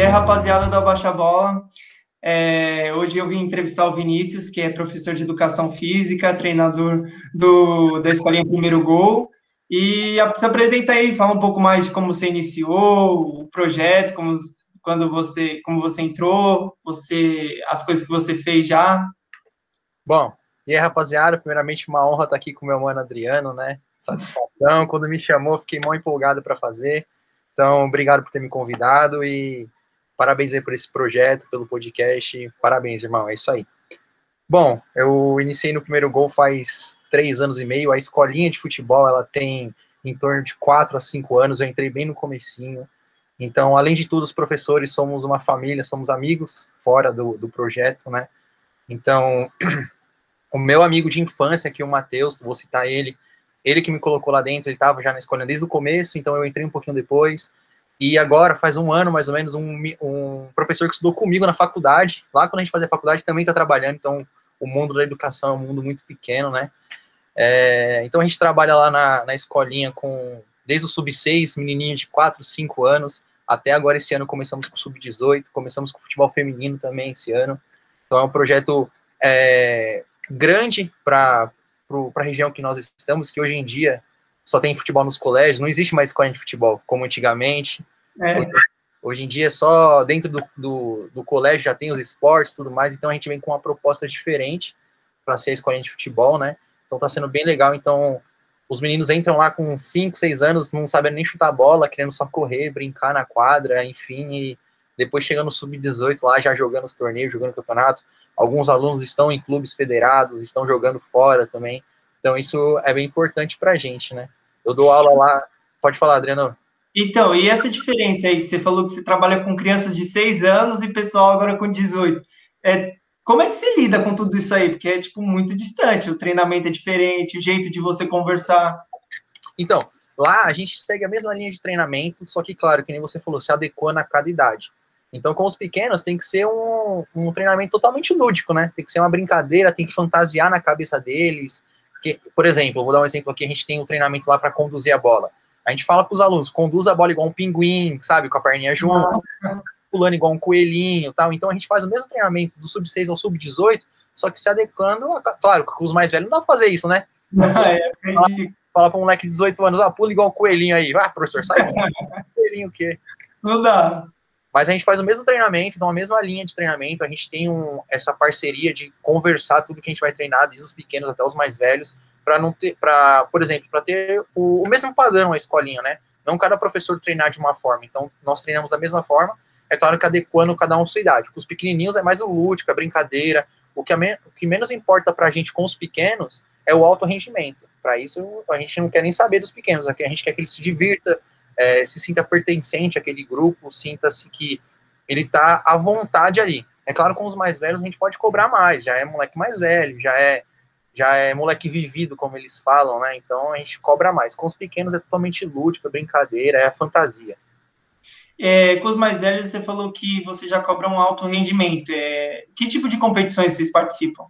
E aí, rapaziada da Baixa Bola, é, hoje eu vim entrevistar o Vinícius, que é professor de educação física, treinador do, da Escolinha Primeiro Gol. E se apresenta aí, fala um pouco mais de como você iniciou o projeto, como, quando você, como você entrou, você, as coisas que você fez já. Bom, e aí, rapaziada, primeiramente uma honra estar aqui com meu mano Adriano, né? Satisfação. Quando me chamou, fiquei mal empolgado para fazer. Então, obrigado por ter me convidado e parabéns aí por esse projeto, pelo podcast. Parabéns, irmão. É isso aí. Bom, eu iniciei no primeiro gol faz três anos e meio. A escolinha de futebol, ela tem em torno de quatro a cinco anos. Eu entrei bem no comecinho. Então, além de tudo, os professores somos uma família, somos amigos fora do, do projeto, né? Então, o meu amigo de infância, aqui o Matheus, vou citar ele, ele que me colocou lá dentro, ele estava já na escola desde o começo, então eu entrei um pouquinho depois. E agora, faz um ano mais ou menos, um, um professor que estudou comigo na faculdade, lá quando a gente fazia faculdade, também está trabalhando, então o mundo da educação é um mundo muito pequeno, né? É, então a gente trabalha lá na, na escolinha com, desde o sub-6, menininho de 4, 5 anos, até agora esse ano começamos com o sub-18, começamos com futebol feminino também esse ano. Então é um projeto é, grande para a região que nós estamos, que hoje em dia só tem futebol nos colégios, não existe mais escola de futebol como antigamente. É. Hoje em dia, é só dentro do, do, do, colégio já tem os esportes e tudo mais, então a gente vem com uma proposta diferente para ser a escola de futebol, né? Então tá sendo bem legal. Então, os meninos entram lá com 5, 6 anos, não sabem nem chutar bola, querendo só correr, brincar na quadra, enfim, e depois chegando no sub-18 lá, já jogando os torneios, jogando campeonato. Alguns alunos estão em clubes federados, estão jogando fora também. Então, isso é bem importante para a gente, né? Eu dou aula lá. Pode falar, Adriano. Então, e essa diferença aí que você falou que você trabalha com crianças de 6 anos e pessoal agora com 18. É, como é que você lida com tudo isso aí? Porque é, tipo, muito distante. O treinamento é diferente, o jeito de você conversar. Então, lá a gente segue a mesma linha de treinamento, só que, claro, que nem você falou, se adequando a cada idade. Então, com os pequenos, tem que ser um, um treinamento totalmente lúdico, né? Tem que ser uma brincadeira, tem que fantasiar na cabeça deles. Que, por exemplo, vou dar um exemplo aqui: a gente tem um treinamento lá para conduzir a bola. A gente fala para os alunos: conduz a bola igual um pinguim, sabe? Com a perninha junto, pulando igual um coelhinho tal. Então, a gente faz o mesmo treinamento do sub-6 ao sub-18, só que se adequando, a, claro, com os mais velhos não dá para fazer isso, né? É, fala para um moleque de 18 anos: ah, pula igual um coelhinho aí. Ah, professor, sai. coelhinho o quê? Não dá. Mas a gente faz o mesmo treinamento, então a mesma linha de treinamento, a gente tem um, essa parceria de conversar tudo que a gente vai treinar, desde os pequenos até os mais velhos, para não ter, para, por exemplo, para ter o, o, mesmo padrão a escolinha, né? Não cada professor treinar de uma forma. Então, nós treinamos da mesma forma, é claro que adequando cada um à sua idade. Com os pequenininhos é mais o lúdico, a brincadeira. O que, me, o que menos importa para a gente com os pequenos é o alto rendimento. Para isso, a gente não quer nem saber dos pequenos, a gente quer que eles se divirta, é, se sinta pertencente àquele grupo, sinta-se que ele está à vontade ali. É claro, com os mais velhos a gente pode cobrar mais, já é moleque mais velho, já é já é moleque vivido, como eles falam, né? Então a gente cobra mais. Com os pequenos é totalmente lúdico, é brincadeira, é fantasia. É, com os mais velhos, você falou que você já cobra um alto rendimento. É, que tipo de competições vocês participam?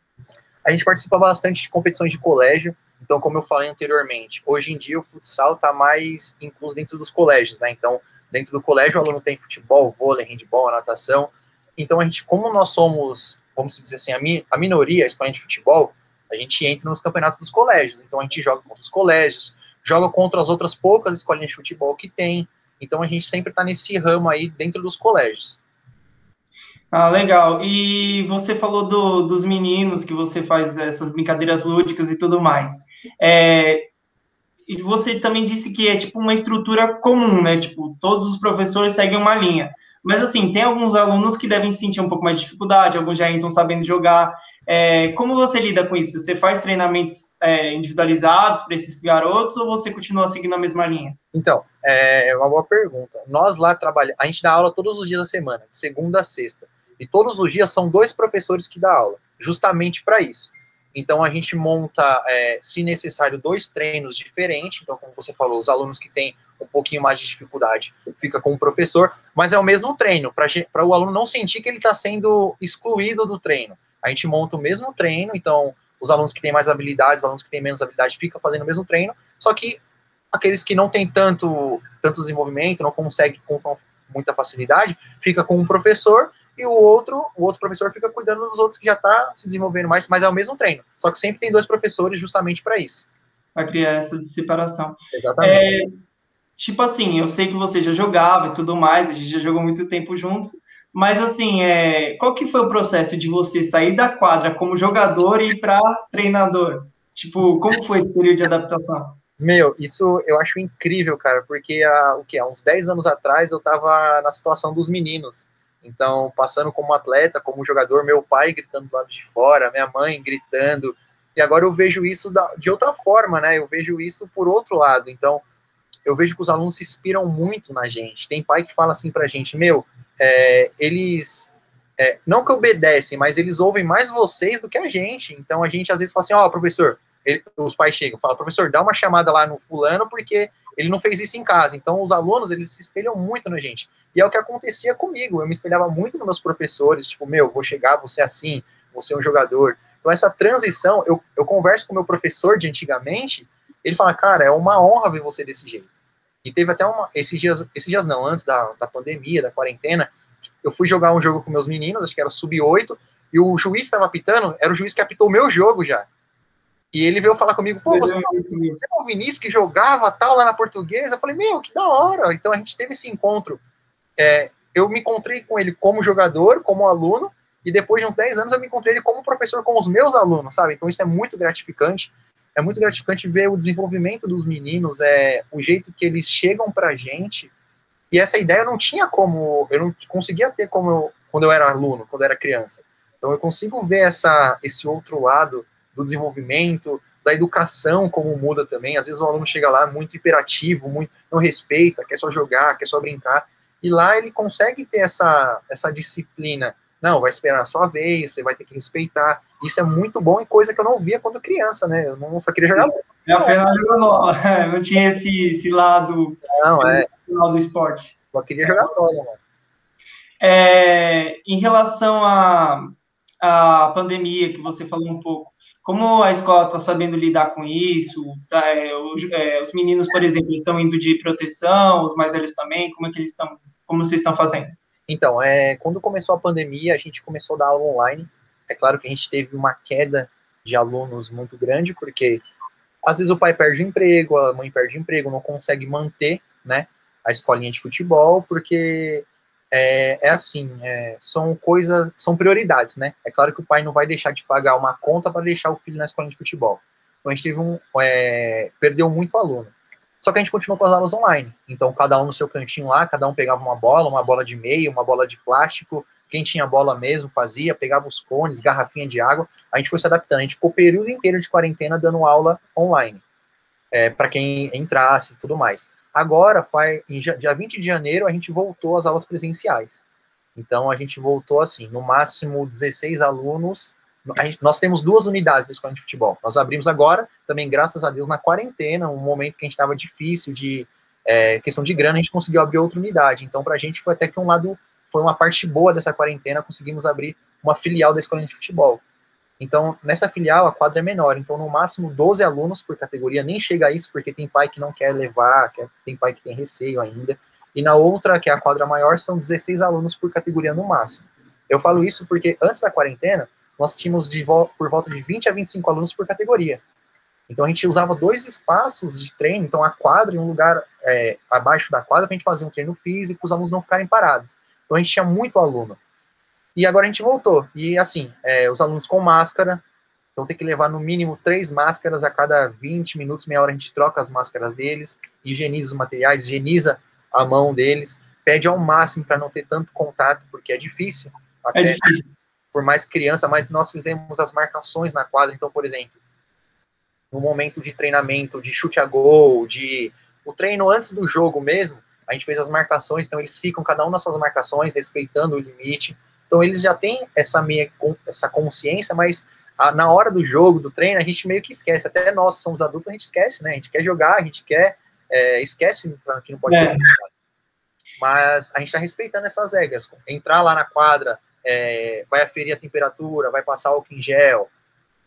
A gente participa bastante de competições de colégio, então, como eu falei anteriormente, hoje em dia o futsal está mais incluso dentro dos colégios, né? Então, dentro do colégio o aluno tem futebol, vôlei, handball, natação. Então, a gente, como nós somos, vamos dizer assim, a, mi, a minoria, a de futebol, a gente entra nos campeonatos dos colégios. Então, a gente joga contra os colégios, joga contra as outras poucas escolinhas de futebol que tem. Então, a gente sempre está nesse ramo aí dentro dos colégios. Ah, legal. E você falou do, dos meninos, que você faz essas brincadeiras lúdicas e tudo mais. É, e você também disse que é tipo uma estrutura comum, né? Tipo, todos os professores seguem uma linha. Mas assim, tem alguns alunos que devem sentir um pouco mais de dificuldade, alguns já entram sabendo jogar. É, como você lida com isso? Você faz treinamentos é, individualizados para esses garotos ou você continua seguindo a mesma linha? Então, é uma boa pergunta. Nós lá trabalhamos, a gente dá aula todos os dias da semana, de segunda a sexta. E todos os dias são dois professores que dão aula, justamente para isso. Então a gente monta, é, se necessário, dois treinos diferentes. Então, como você falou, os alunos que têm um pouquinho mais de dificuldade fica com o professor, mas é o mesmo treino, para o aluno não sentir que ele está sendo excluído do treino. A gente monta o mesmo treino, então os alunos que têm mais habilidades, os alunos que têm menos habilidade, ficam fazendo o mesmo treino, só que aqueles que não têm tanto, tanto desenvolvimento, não conseguem muita facilidade, fica com um professor e o outro, o outro professor fica cuidando dos outros que já está se desenvolvendo mais, mas é o mesmo treino. Só que sempre tem dois professores justamente para isso. Para criar essa separação. Exatamente. É, tipo assim, eu sei que você já jogava e tudo mais, a gente já jogou muito tempo juntos, mas assim, é, qual que foi o processo de você sair da quadra como jogador e ir para treinador? Tipo, como foi esse período de adaptação? Meu, isso eu acho incrível, cara, porque há, o que, há uns 10 anos atrás eu estava na situação dos meninos. Então, passando como atleta, como jogador, meu pai gritando do lado de fora, minha mãe gritando. E agora eu vejo isso de outra forma, né? Eu vejo isso por outro lado. Então, eu vejo que os alunos se inspiram muito na gente. Tem pai que fala assim pra gente, meu, é, eles é, não que obedecem, mas eles ouvem mais vocês do que a gente. Então a gente às vezes fala assim, ó, oh, professor, ele, os pais chegam, falam, professor, dá uma chamada lá no fulano porque ele não fez isso em casa. Então os alunos eles se espelham muito na gente. E é o que acontecia comigo. Eu me espelhava muito nos meus professores, tipo, meu, vou chegar, ser assim, vou ser um jogador. Então essa transição, eu, eu converso com o meu professor de antigamente ele fala, cara, é uma honra ver você desse jeito. E teve até uma, esses dias, esses dias não, antes da, da pandemia, da quarentena, eu fui jogar um jogo com meus meninos, acho que era sub-8, e o juiz estava apitando, era o juiz que apitou o meu jogo já. E ele veio falar comigo, pô, você, tá, você é o Vinícius que jogava tal lá na portuguesa? Eu falei, meu, que da hora. Então a gente teve esse encontro. É, eu me encontrei com ele como jogador, como aluno, e depois de uns 10 anos eu me encontrei ele como professor com os meus alunos, sabe? Então isso é muito gratificante é muito gratificante ver o desenvolvimento dos meninos, é o jeito que eles chegam para a gente. E essa ideia eu não tinha como, eu não conseguia ter como eu, quando eu era aluno, quando eu era criança. Então eu consigo ver essa, esse outro lado do desenvolvimento, da educação como muda também. Às vezes o aluno chega lá muito hiperativo, muito não respeita, quer só jogar, quer só brincar. E lá ele consegue ter essa, essa disciplina não, vai esperar a sua vez, você vai ter que respeitar. Isso é muito bom e coisa que eu não via quando criança, né? Eu não só queria jogar bola. É apenas jogar Não tinha esse, esse lado não, é. do esporte. Só queria jogar bola, mano. É, em relação a, a pandemia que você falou um pouco, como a escola está sabendo lidar com isso? Tá, é, os, é, os, meninos, por exemplo, estão indo de proteção, os mais velhos também. Como é que eles estão? Como vocês estão fazendo? Então, é, quando começou a pandemia, a gente começou a dar aula online. É claro que a gente teve uma queda de alunos muito grande, porque às vezes o pai perde emprego, a mãe perde emprego, não consegue manter né, a escolinha de futebol, porque é, é assim, é, são coisas, são prioridades, né? É claro que o pai não vai deixar de pagar uma conta para deixar o filho na escolinha de futebol. Então a gente teve um, é, perdeu muito aluno. Só que a gente continuou com as aulas online. Então, cada um no seu cantinho lá, cada um pegava uma bola, uma bola de meio, uma bola de plástico. Quem tinha bola mesmo fazia, pegava os cones, garrafinha de água. A gente foi se adaptando. A gente ficou o período inteiro de quarentena dando aula online. É, para quem entrasse e tudo mais. Agora, em dia 20 de janeiro, a gente voltou às aulas presenciais. Então, a gente voltou assim, no máximo 16 alunos Gente, nós temos duas unidades da escola de futebol. Nós abrimos agora, também graças a Deus, na quarentena, um momento que a gente estava difícil de é, questão de grana, a gente conseguiu abrir outra unidade. Então, para a gente foi até que um lado, foi uma parte boa dessa quarentena, conseguimos abrir uma filial da escola de futebol. Então, nessa filial, a quadra é menor. Então, no máximo 12 alunos por categoria, nem chega a isso, porque tem pai que não quer levar, tem pai que tem receio ainda. E na outra, que é a quadra maior, são 16 alunos por categoria no máximo. Eu falo isso porque antes da quarentena, nós tínhamos vo por volta de 20 a 25 alunos por categoria. Então a gente usava dois espaços de treino, então a quadra em um lugar é, abaixo da quadra para a gente fazer um treino físico, os alunos não ficarem parados. Então a gente tinha muito aluno. E agora a gente voltou. E assim, é, os alunos com máscara, então tem que levar no mínimo três máscaras a cada 20 minutos, meia hora a gente troca as máscaras deles, higieniza os materiais, higieniza a mão deles, pede ao máximo para não ter tanto contato, porque é difícil. é difícil por mais criança, mas nós fizemos as marcações na quadra. Então, por exemplo, no momento de treinamento, de chute a gol, de o treino antes do jogo mesmo, a gente fez as marcações, então eles ficam cada um nas suas marcações, respeitando o limite. Então eles já têm essa meia essa consciência, mas a, na hora do jogo, do treino, a gente meio que esquece. Até nós somos adultos, a gente esquece, né? A gente quer jogar, a gente quer é, esquece que não pode. É. Mas a gente está respeitando essas regras. Entrar lá na quadra, é, vai aferir a temperatura, vai passar álcool em gel,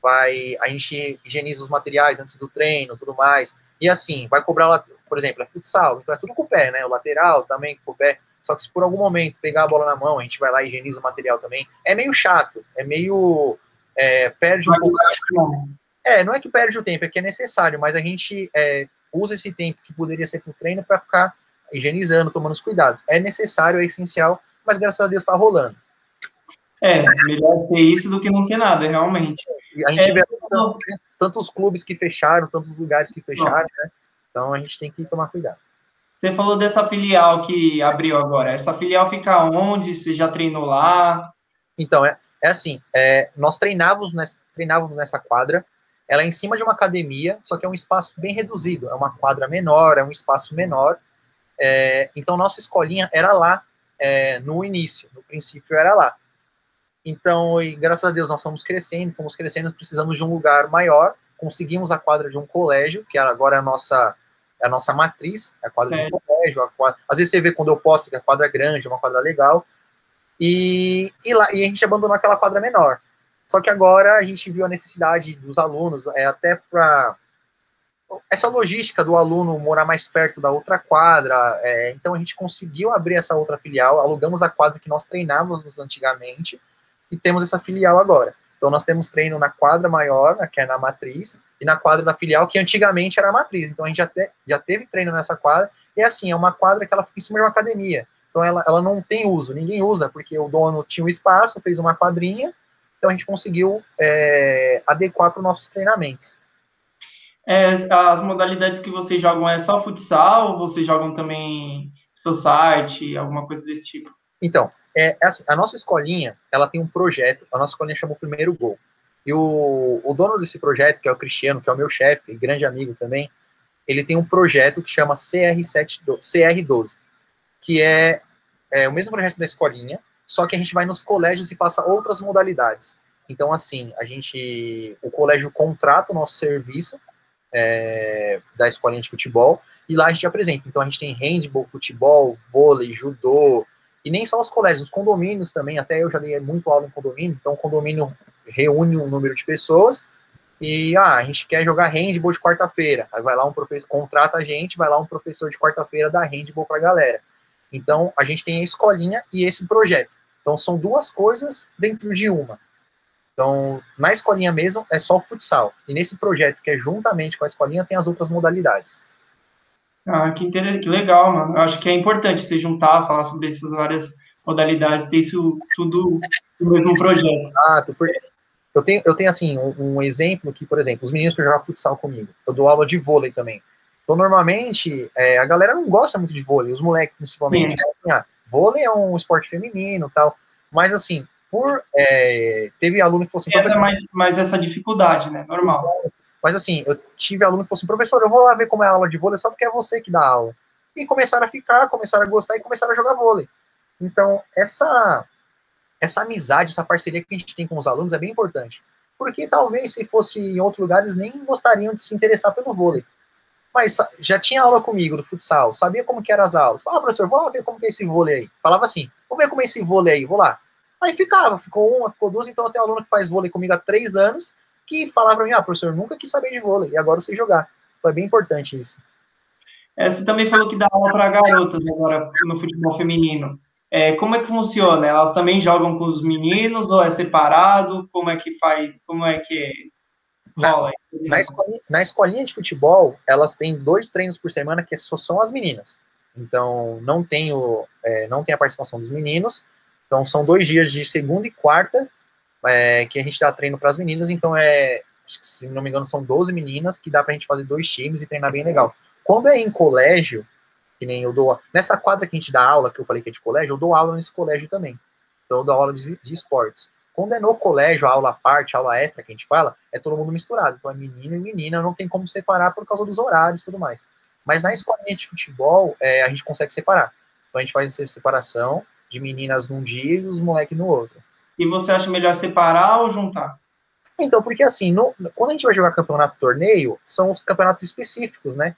vai, a gente higieniza os materiais antes do treino, tudo mais. E assim, vai cobrar, por exemplo, é futsal, então é tudo com o pé, né? O lateral também com o pé. Só que se por algum momento pegar a bola na mão, a gente vai lá e higieniza o material também. É meio chato, é meio. É, perde um pouco. É, não é que perde o tempo, é que é necessário, mas a gente é, usa esse tempo que poderia ser para o treino para ficar higienizando, tomando os cuidados. É necessário, é essencial, mas graças a Deus está rolando. É, melhor ter isso do que não ter nada, realmente. E a gente é, vê tanto, tantos clubes que fecharam, tantos lugares que fecharam, né? Então a gente tem que tomar cuidado. Você falou dessa filial que abriu agora. Essa filial fica onde? Você já treinou lá? Então, é, é assim, é, nós treinávamos nessa, treinávamos nessa quadra, ela é em cima de uma academia, só que é um espaço bem reduzido, é uma quadra menor, é um espaço menor, é, então nossa escolinha era lá é, no início, no princípio era lá. Então, e, graças a Deus, nós fomos crescendo, fomos crescendo, precisamos de um lugar maior, conseguimos a quadra de um colégio, que agora é a nossa, é a nossa matriz, a quadra é. de colégio. Quadra, às vezes você vê quando eu posto que a quadra é grande, uma quadra legal, e, e, lá, e a gente abandonou aquela quadra menor. Só que agora a gente viu a necessidade dos alunos, é até para essa logística do aluno morar mais perto da outra quadra, é, então a gente conseguiu abrir essa outra filial, alugamos a quadra que nós treinávamos antigamente e temos essa filial agora. Então nós temos treino na quadra maior, né, que é na matriz, e na quadra da filial, que antigamente era a matriz. Então a gente já, te, já teve treino nessa quadra, e assim, é uma quadra que ela fica em cima de uma academia. Então ela, ela não tem uso, ninguém usa, porque o dono tinha um espaço, fez uma quadrinha, então a gente conseguiu é, adequar para os nossos treinamentos. É, as modalidades que vocês jogam é só futsal ou vocês jogam também society, alguma coisa desse tipo? Então, é, é, assim, a nossa escolinha, ela tem um projeto, a nossa escolinha chama o Primeiro Gol. E o, o dono desse projeto, que é o Cristiano, que é o meu chefe, grande amigo também, ele tem um projeto que chama CR7, CR12, que é, é o mesmo projeto da escolinha, só que a gente vai nos colégios e passa outras modalidades. Então, assim, a gente, o colégio contrata o nosso serviço é, da escolinha de futebol e lá a gente apresenta. Então, a gente tem handball, futebol, vôlei, judô, e nem só os colégios, os condomínios também, até eu já dei muito aula em condomínio, então o condomínio reúne um número de pessoas e, ah, a gente quer jogar handball de quarta-feira, aí vai lá um professor, contrata a gente, vai lá um professor de quarta-feira dar handball pra galera. Então, a gente tem a escolinha e esse projeto. Então, são duas coisas dentro de uma. Então, na escolinha mesmo, é só futsal. E nesse projeto, que é juntamente com a escolinha, tem as outras modalidades. Ah, que, inter... que legal, mano. Eu acho que é importante se juntar, falar sobre essas várias modalidades, ter isso tudo no mesmo projeto. Ah, eu tenho, eu tenho assim, um, um, exemplo que, por exemplo, os meninos que jogam futsal comigo, eu dou aula de vôlei também. Então, normalmente, é, a galera não gosta muito de vôlei, os moleques principalmente. Assim, ah, vôlei é um esporte feminino tal, mas assim, por é, teve aluno que fosse assim, essa, mais, mais essa dificuldade, né? Normal. Mas assim, eu tive aluno que falou assim, professor, eu vou lá ver como é a aula de vôlei só porque é você que dá aula. E começaram a ficar, começaram a gostar e começaram a jogar vôlei. Então, essa, essa amizade, essa parceria que a gente tem com os alunos é bem importante. Porque talvez se fosse em outros lugares nem gostariam de se interessar pelo vôlei. Mas já tinha aula comigo do futsal, sabia como que eram as aulas. Fala, professor, vou lá ver como que é esse vôlei aí. Falava assim, vou ver como é esse vôlei aí, vou lá. Aí ficava, ficou uma, ficou duas, então tem aluno que faz vôlei comigo há três anos, que falava para mim, ah, professor, nunca quis saber de vôlei, e agora eu sei jogar. Foi bem importante isso. É, você também falou que dá aula para garotas agora no futebol feminino. É, como é que funciona? Elas também jogam com os meninos ou é separado? Como é que faz? Como é que rola? Na, na, escolinha, na escolinha de futebol, elas têm dois treinos por semana que só são as meninas. Então não tem, o, é, não tem a participação dos meninos. Então são dois dias de segunda e quarta é, que a gente dá treino para as meninas, então é, se não me engano, são 12 meninas que dá para a gente fazer dois times e treinar bem legal. Quando é em colégio, que nem eu dou, nessa quadra que a gente dá aula, que eu falei que é de colégio, eu dou aula nesse colégio também. Então eu dou aula de, de esportes. Quando é no colégio, a aula parte, a aula extra que a gente fala, é todo mundo misturado. Então é menino e menina, não tem como separar por causa dos horários e tudo mais. Mas na escolinha de futebol, é, a gente consegue separar. Então a gente faz essa separação de meninas num dia e os moleques no outro. E você acha melhor separar ou juntar? Então, porque assim, no, quando a gente vai jogar campeonato torneio, são os campeonatos específicos, né?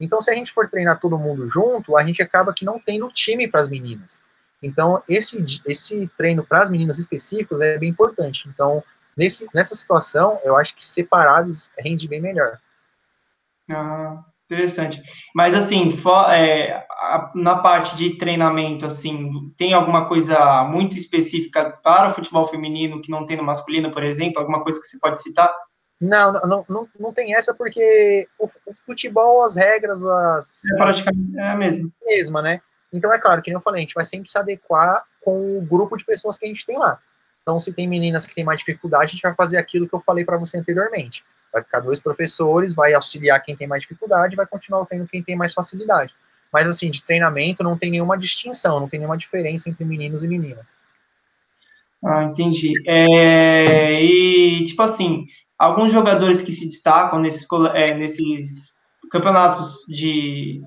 Então, se a gente for treinar todo mundo junto, a gente acaba que não tendo time para as meninas. Então, esse, esse treino para as meninas específicos é bem importante. Então, nesse, nessa situação, eu acho que separados rende bem melhor. Ah, Interessante. Mas, assim, for, é, a, na parte de treinamento, assim, tem alguma coisa muito específica para o futebol feminino que não tem no masculino, por exemplo? Alguma coisa que você pode citar? Não, não, não, não tem essa porque o, o futebol, as regras, as... É praticamente é a mesma. mesma, né? Então, é claro, que nem eu falei, a gente vai sempre se adequar com o grupo de pessoas que a gente tem lá. Então, se tem meninas que têm mais dificuldade, a gente vai fazer aquilo que eu falei para você anteriormente Vai ficar dois professores, vai auxiliar quem tem mais dificuldade, vai continuar tendo quem tem mais facilidade. Mas, assim, de treinamento não tem nenhuma distinção, não tem nenhuma diferença entre meninos e meninas. Ah, entendi. É, e, tipo assim, alguns jogadores que se destacam nesses, é, nesses campeonatos de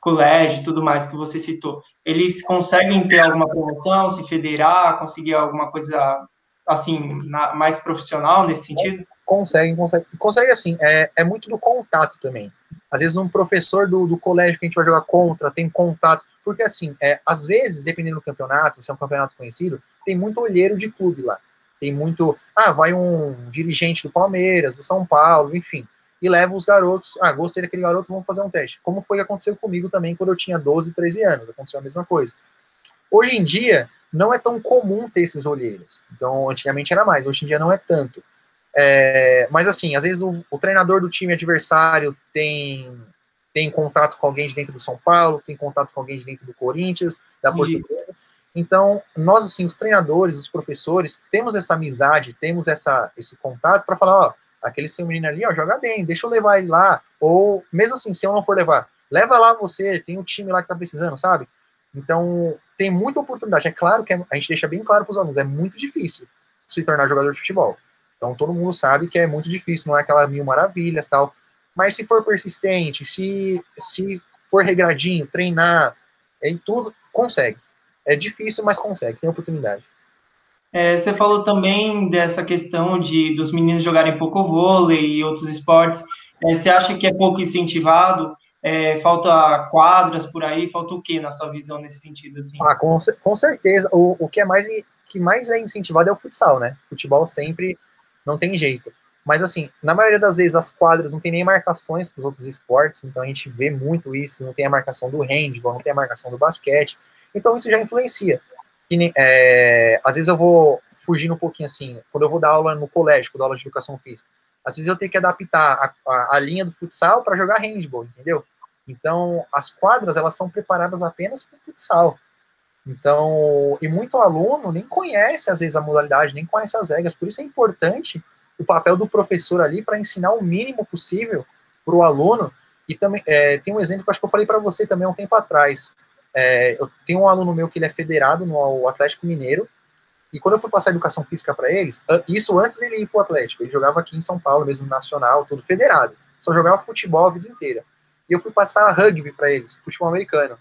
colégio e tudo mais que você citou, eles conseguem ter alguma promoção, se federar, conseguir alguma coisa, assim, na, mais profissional nesse sentido? Consegue, consegue. Consegue assim, é, é muito do contato também. Às vezes um professor do, do colégio que a gente vai jogar contra tem contato. Porque assim, é, às vezes, dependendo do campeonato, se é um campeonato conhecido, tem muito olheiro de clube lá. Tem muito. Ah, vai um dirigente do Palmeiras, do São Paulo, enfim. E leva os garotos. Ah, gostei daquele garoto, vamos fazer um teste. Como foi que aconteceu comigo também quando eu tinha 12, 13 anos. Aconteceu a mesma coisa. Hoje em dia, não é tão comum ter esses olheiros. Então, antigamente era mais, hoje em dia não é tanto. É, mas assim, às vezes o, o, treinador do time adversário tem, tem contato com alguém de dentro do São Paulo, tem contato com alguém de dentro do Corinthians, da Portuguesa. Então, nós, assim, os treinadores, os professores, temos essa amizade, temos essa, esse contato para falar, ó, aquele seu menino ali, ó, joga bem, deixa eu levar ele lá. Ou, mesmo assim, se eu não for levar, leva lá você, tem um time lá que tá precisando, sabe? Então, tem muita oportunidade. É claro que é, a gente deixa bem claro para os alunos, é muito difícil se tornar jogador de futebol. Então todo mundo sabe que é muito difícil, não é aquelas mil maravilhas tal. Mas se for persistente, se, se for regradinho, treinar, em tudo, consegue. É difícil, mas consegue, tem oportunidade. É, você falou também dessa questão de dos meninos jogarem pouco vôlei e outros esportes. É, você acha que é pouco incentivado? É, falta quadras por aí? Falta o que na sua visão nesse sentido? Assim? Ah, com, com certeza. O, o que é mais que mais é incentivado é o futsal, né? Futebol sempre não tem jeito. Mas, assim, na maioria das vezes as quadras não tem nem marcações para os outros esportes, então a gente vê muito isso. Não tem a marcação do handball, não tem a marcação do basquete. Então isso já influencia. E, é, às vezes eu vou fugindo um pouquinho assim, quando eu vou dar aula no colégio, quando eu dou aula de educação física, às vezes eu tenho que adaptar a, a, a linha do futsal para jogar handball, entendeu? Então, as quadras, elas são preparadas apenas para o futsal. Então, e muito aluno nem conhece, às vezes, a modalidade, nem conhece as regras, por isso é importante o papel do professor ali para ensinar o mínimo possível para o aluno. E também é, tem um exemplo que acho que eu falei para você também há um tempo atrás. É, eu tenho um aluno meu que ele é federado no Atlético Mineiro, e quando eu fui passar educação física para eles, isso antes dele ir para o Atlético, ele jogava aqui em São Paulo, mesmo nacional, tudo federado, só jogava futebol a vida inteira. E eu fui passar rugby para eles, futebol americano.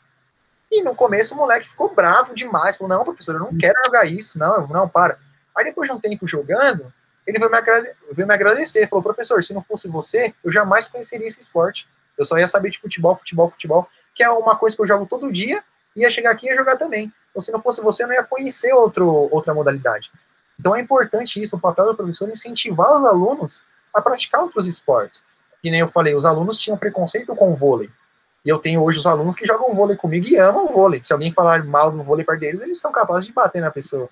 E no começo o moleque ficou bravo demais, falou, não, professor, eu não quero jogar isso, não, não, para. Aí depois de um tempo jogando, ele veio me, agrade veio me agradecer, falou, professor, se não fosse você, eu jamais conheceria esse esporte. Eu só ia saber de futebol, futebol, futebol, que é uma coisa que eu jogo todo dia, ia chegar aqui e ia jogar também. Então, se não fosse você, eu não ia conhecer outro, outra modalidade. Então é importante isso, o papel do professor incentivar os alunos a praticar outros esportes. Que nem eu falei, os alunos tinham preconceito com o vôlei. E eu tenho hoje os alunos que jogam vôlei comigo e amam vôlei. Se alguém falar mal do vôlei perto deles, eles são capazes de bater na pessoa.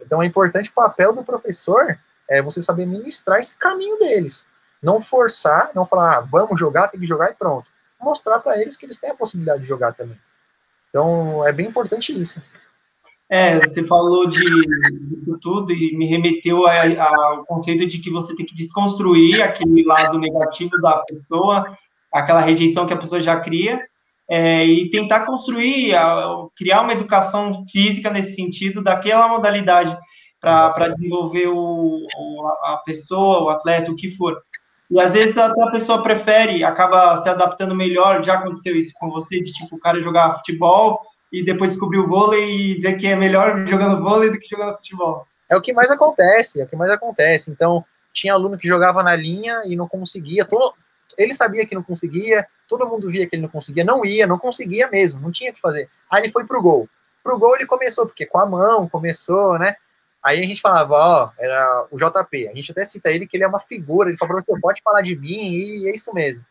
Então é importante o papel do professor é você saber ministrar esse caminho deles. Não forçar, não falar, ah, vamos jogar, tem que jogar e pronto. Mostrar para eles que eles têm a possibilidade de jogar também. Então é bem importante isso. É, você falou de, de tudo e me remeteu ao conceito de que você tem que desconstruir aquele lado negativo da pessoa aquela rejeição que a pessoa já cria, é, e tentar construir, criar uma educação física nesse sentido, daquela modalidade, para desenvolver o, a pessoa, o atleta, o que for. E às vezes até a pessoa prefere, acaba se adaptando melhor. Já aconteceu isso com você, de tipo, o cara jogar futebol e depois descobrir o vôlei e ver que é melhor jogando vôlei do que jogando futebol. É o que mais acontece, é o que mais acontece. Então, tinha aluno que jogava na linha e não conseguia. Todo, ele sabia que não conseguia, todo mundo via que ele não conseguia, não ia, não conseguia mesmo, não tinha o que fazer. Aí ele foi pro gol. Pro gol ele começou, porque com a mão começou, né? Aí a gente falava, ó, era o JP. A gente até cita ele que ele é uma figura, ele falou, pode falar de mim, e é isso mesmo.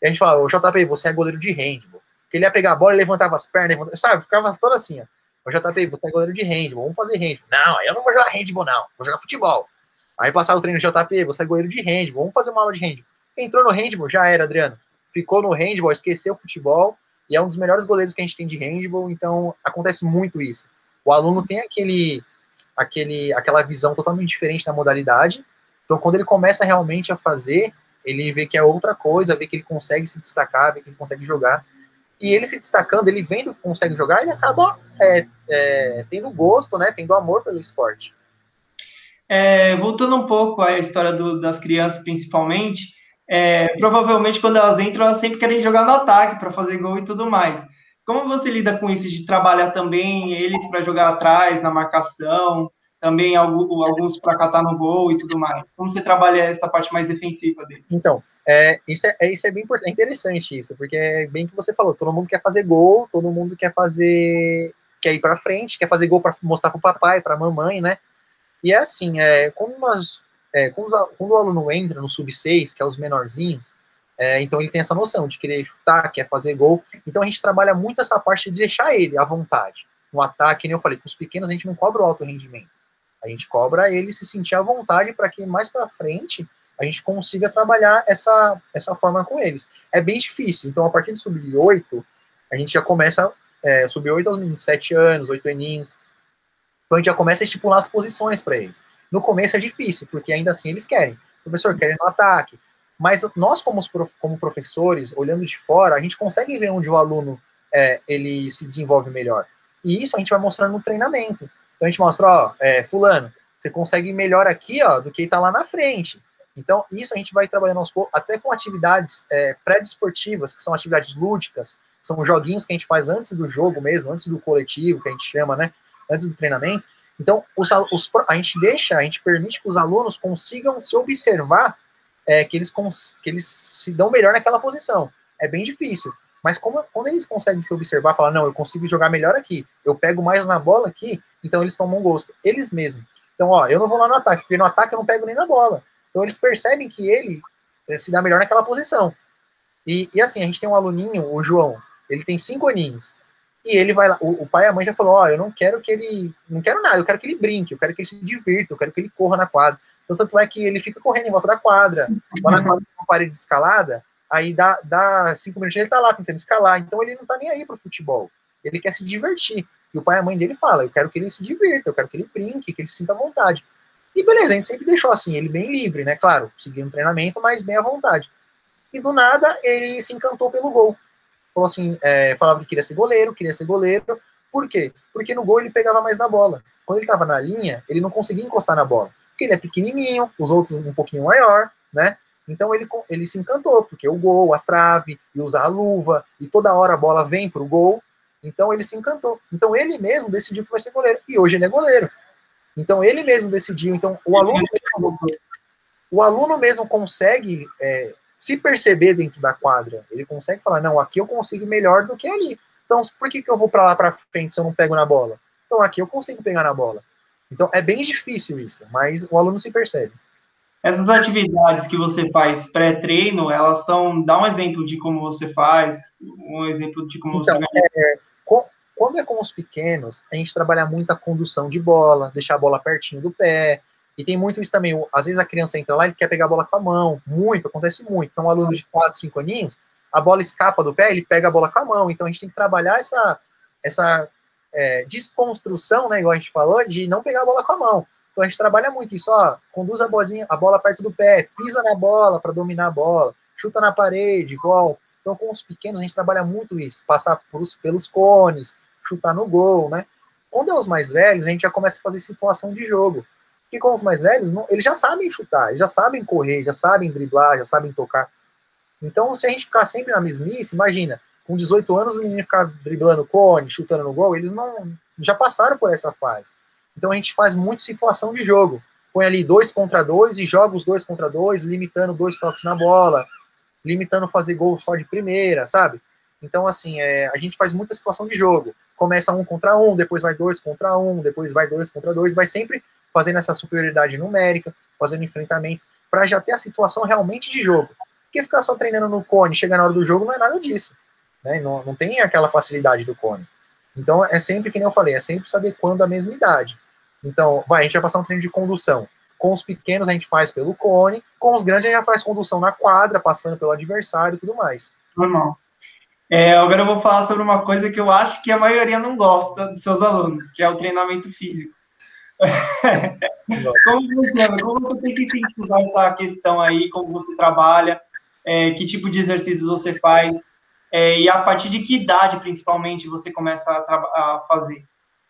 E a gente falava, o JP, você é goleiro de handball. Porque ele ia pegar a bola e levantava as pernas, levantava, sabe? Ficava toda assim, ó. O JP, você é goleiro de handball, vamos fazer handball. Não, eu não vou jogar handball, não. Vou jogar futebol. Aí passava o treino JP, você é goleiro de handball, vamos fazer uma aula de handball. Entrou no handball, já era, Adriano. Ficou no handball, esqueceu o futebol, e é um dos melhores goleiros que a gente tem de handball, então acontece muito isso. O aluno tem aquele, aquele, aquela visão totalmente diferente da modalidade, então quando ele começa realmente a fazer, ele vê que é outra coisa, vê que ele consegue se destacar, vê que ele consegue jogar, e ele se destacando, ele vendo que consegue jogar, ele acaba é, é, tendo gosto, né, tendo amor pelo esporte. É, voltando um pouco à história do, das crianças, principalmente, é, provavelmente quando elas entram, elas sempre querem jogar no ataque para fazer gol e tudo mais. Como você lida com isso de trabalhar também eles para jogar atrás, na marcação, também alguns para catar no gol e tudo mais? Como você trabalha essa parte mais defensiva deles? Então, é, isso, é, isso é bem é interessante isso, porque é bem que você falou, todo mundo quer fazer gol, todo mundo quer fazer, quer ir para frente, quer fazer gol para mostrar para o papai, para a mamãe, né? E é assim, é, quando, umas, é, quando, o aluno entra no sub-6, que é os menorzinhos, é, então ele tem essa noção de querer chutar, quer fazer gol. Então a gente trabalha muito essa parte de deixar ele à vontade. No ataque, nem eu falei, com os pequenos a gente não cobra o alto rendimento. A gente cobra ele se sentir à vontade para que mais para frente a gente consiga trabalhar essa, essa forma com eles. É bem difícil. Então, a partir do sub-8, a gente já começa, é, sub-8 aos meninos, 7 anos, 8 aninhos, então a gente já começa a estipular as posições para eles. No começo é difícil, porque ainda assim eles querem. O professor quer ir no ataque. Mas nós, como, como professores, olhando de fora, a gente consegue ver onde o aluno é, ele se desenvolve melhor. E isso a gente vai mostrando no treinamento. Então a gente mostra, ó, é, fulano, você consegue melhor aqui, ó, do que está lá na frente. Então, isso a gente vai trabalhando aos poucos, até com atividades é, pré-desportivas, que são atividades lúdicas, são joguinhos que a gente faz antes do jogo mesmo, antes do coletivo, que a gente chama, né? antes do treinamento. Então, os, os, a gente deixa, a gente permite que os alunos consigam se observar é, que, eles que eles se dão melhor naquela posição. É bem difícil. Mas como, quando eles conseguem se observar, falar, não, eu consigo jogar melhor aqui, eu pego mais na bola aqui, então eles tomam gosto. Eles mesmos. Então, ó, eu não vou lá no ataque, porque no ataque eu não pego nem na bola. Então eles percebem que ele é, se dá melhor naquela posição. E, e assim, a gente tem um aluninho, o João, ele tem cinco aninhos. E ele vai lá, o, o pai e a mãe já falou, ó, oh, eu não quero que ele, não quero nada, eu quero que ele brinque, eu quero que ele se divirta, eu quero que ele corra na quadra. Então, tanto é que ele fica correndo em volta da quadra, lá na quadra uma parede de escalada, aí dá, dá cinco minutos ele tá lá tentando escalar, então ele não tá nem aí pro futebol, ele quer se divertir. E o pai e a mãe dele fala, eu quero que ele se divirta, eu quero que ele brinque, que ele sinta vontade. E beleza, a gente sempre deixou assim, ele bem livre, né, claro, seguindo o treinamento, mas bem à vontade. E do nada, ele se encantou pelo gol falou assim, é, falava que queria ser goleiro, queria ser goleiro. Por quê? Porque no gol ele pegava mais na bola. Quando ele estava na linha, ele não conseguia encostar na bola. Porque ele é pequenininho, os outros um pouquinho maior, né? Então ele, ele se encantou, porque o gol, a trave, e usar a luva, e toda hora a bola vem pro gol. Então ele se encantou. Então ele mesmo decidiu que vai ser goleiro. E hoje ele é goleiro. Então ele mesmo decidiu. Então o aluno mesmo, o aluno mesmo consegue é, se perceber dentro da quadra, ele consegue falar, não, aqui eu consigo melhor do que ali. Então, por que, que eu vou para lá para frente se eu não pego na bola? Então, aqui eu consigo pegar na bola. Então, é bem difícil isso, mas o aluno se percebe. Essas atividades que você faz pré-treino, elas são. Dá um exemplo de como você faz, um exemplo de como então, você. É, quando é com os pequenos, a gente trabalha muito a condução de bola, deixar a bola pertinho do pé, e tem muito isso também. Às vezes a criança entra lá e quer pegar a bola com a mão. Muito, acontece muito. Então, um aluno de 4, 5 aninhos, a bola escapa do pé, ele pega a bola com a mão. Então, a gente tem que trabalhar essa, essa é, desconstrução, né, igual a gente falou, de não pegar a bola com a mão. Então, a gente trabalha muito isso. Ó, conduz a, bolinha, a bola perto do pé, pisa na bola para dominar a bola, chuta na parede, volta. Então, com os pequenos, a gente trabalha muito isso. Passar pelos, pelos cones, chutar no gol, né? Quando é os mais velhos, a gente já começa a fazer situação de jogo. E com os mais velhos, não, eles já sabem chutar, já sabem correr, já sabem driblar, já sabem tocar. Então, se a gente ficar sempre na mesmice, imagina, com 18 anos, o menino ficar driblando cone, chutando no gol, eles não já passaram por essa fase. Então, a gente faz muito situação de jogo. Põe ali dois contra dois e joga os dois contra dois, limitando dois toques na bola, limitando fazer gol só de primeira, sabe? Então, assim, é, a gente faz muita situação de jogo. Começa um contra um, depois vai dois contra um, depois vai dois contra dois, vai sempre fazendo essa superioridade numérica, fazendo enfrentamento, para já ter a situação realmente de jogo. Porque ficar só treinando no cone, chegar na hora do jogo, não é nada disso. Né? Não, não tem aquela facilidade do cone. Então, é sempre, que nem eu falei, é sempre se adequando à mesma idade. Então, vai, a gente vai passar um treino de condução. Com os pequenos a gente faz pelo cone, com os grandes a gente já faz condução na quadra, passando pelo adversário e tudo mais. Normal. É, agora eu vou falar sobre uma coisa que eu acho que a maioria não gosta dos seus alunos, que é o treinamento físico. como funciona? Como você tem que incentivar essa questão aí? Como você trabalha? É, que tipo de exercícios você faz? É, e a partir de que idade, principalmente, você começa a, a fazer?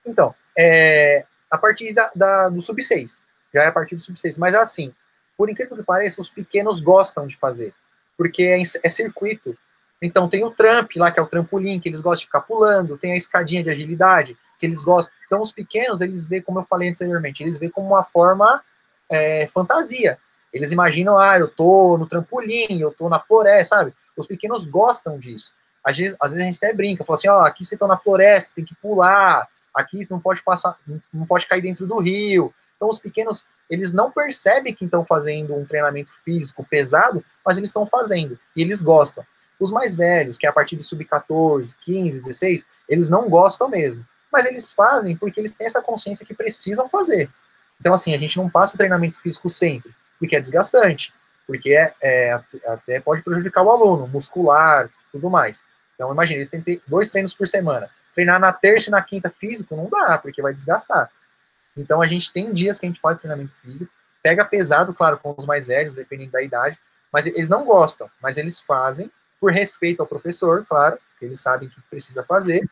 Então, é, a partir da, da, do sub-6. Já é a partir do sub-6. Mas assim, por incrível que pareça, os pequenos gostam de fazer. Porque é, é circuito. Então tem o tramp lá, que é o trampolim, que eles gostam de ficar pulando, tem a escadinha de agilidade, que eles gostam. Então os pequenos, eles veem, como eu falei anteriormente, eles veem como uma forma é, fantasia. Eles imaginam, ah, eu tô no trampolim, eu tô na floresta, sabe? Os pequenos gostam disso. Às vezes, às vezes a gente até brinca, fala assim, ó, oh, aqui você tá na floresta, tem que pular, aqui não pode passar, não pode cair dentro do rio. Então os pequenos, eles não percebem que estão fazendo um treinamento físico pesado, mas eles estão fazendo, e eles gostam. Os mais velhos, que é a partir de sub-14, 15, 16, eles não gostam mesmo. Mas eles fazem porque eles têm essa consciência que precisam fazer. Então, assim, a gente não passa o treinamento físico sempre, porque é desgastante, porque é, é até pode prejudicar o aluno, muscular, tudo mais. Então, imagine, eles têm que ter dois treinos por semana. Treinar na terça e na quinta físico não dá, porque vai desgastar. Então, a gente tem dias que a gente faz treinamento físico, pega pesado, claro, com os mais velhos, dependendo da idade, mas eles não gostam, mas eles fazem por respeito ao professor, claro, eles sabem que precisa fazer,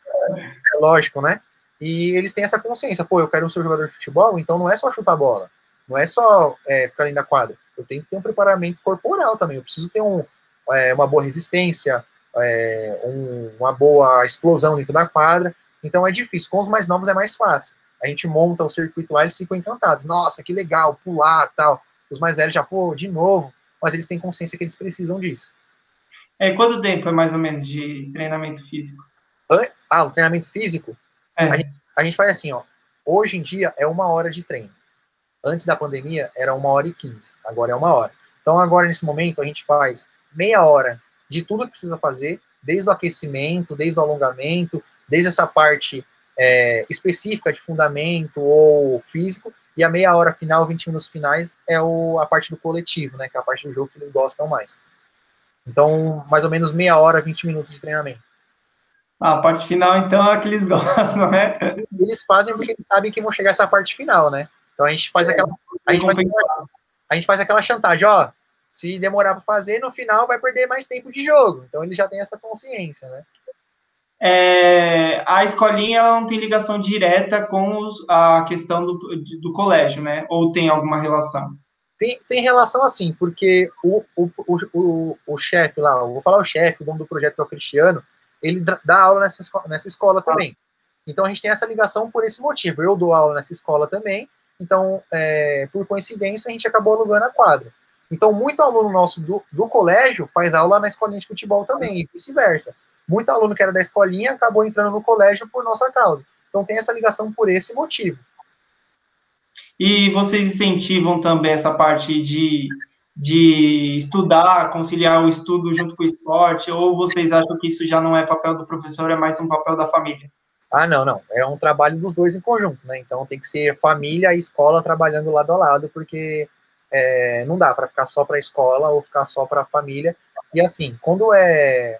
é lógico, né? E eles têm essa consciência, pô, eu quero ser um jogador de futebol, então não é só chutar bola, não é só é, ficar ali na quadra, eu tenho que ter um preparamento corporal também, eu preciso ter um, é, uma boa resistência, é, um, uma boa explosão dentro da quadra, então é difícil, com os mais novos é mais fácil, a gente monta o circuito lá, eles ficam encantados, nossa, que legal, pular, tal, os mais velhos já, pô, de novo, mas eles têm consciência que eles precisam disso. É, quanto tempo é mais ou menos de treinamento físico? Ah, o treinamento físico? É. A, gente, a gente faz assim, ó. Hoje em dia é uma hora de treino. Antes da pandemia era uma hora e quinze. Agora é uma hora. Então agora nesse momento a gente faz meia hora de tudo que precisa fazer, desde o aquecimento, desde o alongamento, desde essa parte é, específica de fundamento ou físico, e a meia hora final, 20 minutos finais, é o, a parte do coletivo, né? Que é a parte do jogo que eles gostam mais. Então, mais ou menos meia hora, 20 minutos de treinamento. Ah, a parte final, então, é a que eles gostam, né? Eles fazem porque eles sabem que vão chegar essa parte final, né? Então a gente faz é, aquela. A gente faz, a gente faz aquela chantagem, ó. Se demorar para fazer, no final vai perder mais tempo de jogo. Então ele já tem essa consciência, né? É, a escolinha não tem ligação direta com os, a questão do, do colégio, né? Ou tem alguma relação? Tem, tem relação assim, porque o, o, o, o, chefe lá, vou falar o chefe, o dono do projeto que é o Cristiano, ele dá aula nessa, escola, nessa escola também. Então a gente tem essa ligação por esse motivo. Eu dou aula nessa escola também, então, é, por coincidência, a gente acabou alugando a quadra. Então, muito aluno nosso do, do colégio faz aula na escolinha de futebol também, e vice-versa. Muito aluno que era da escolinha acabou entrando no colégio por nossa causa. Então, tem essa ligação por esse motivo. E vocês incentivam também essa parte de, de estudar, conciliar o estudo junto com o esporte, ou vocês acham que isso já não é papel do professor, é mais um papel da família? Ah, não, não. É um trabalho dos dois em conjunto, né? Então tem que ser família e escola trabalhando lado a lado, porque é, não dá para ficar só para a escola ou ficar só para a família. E assim, quando é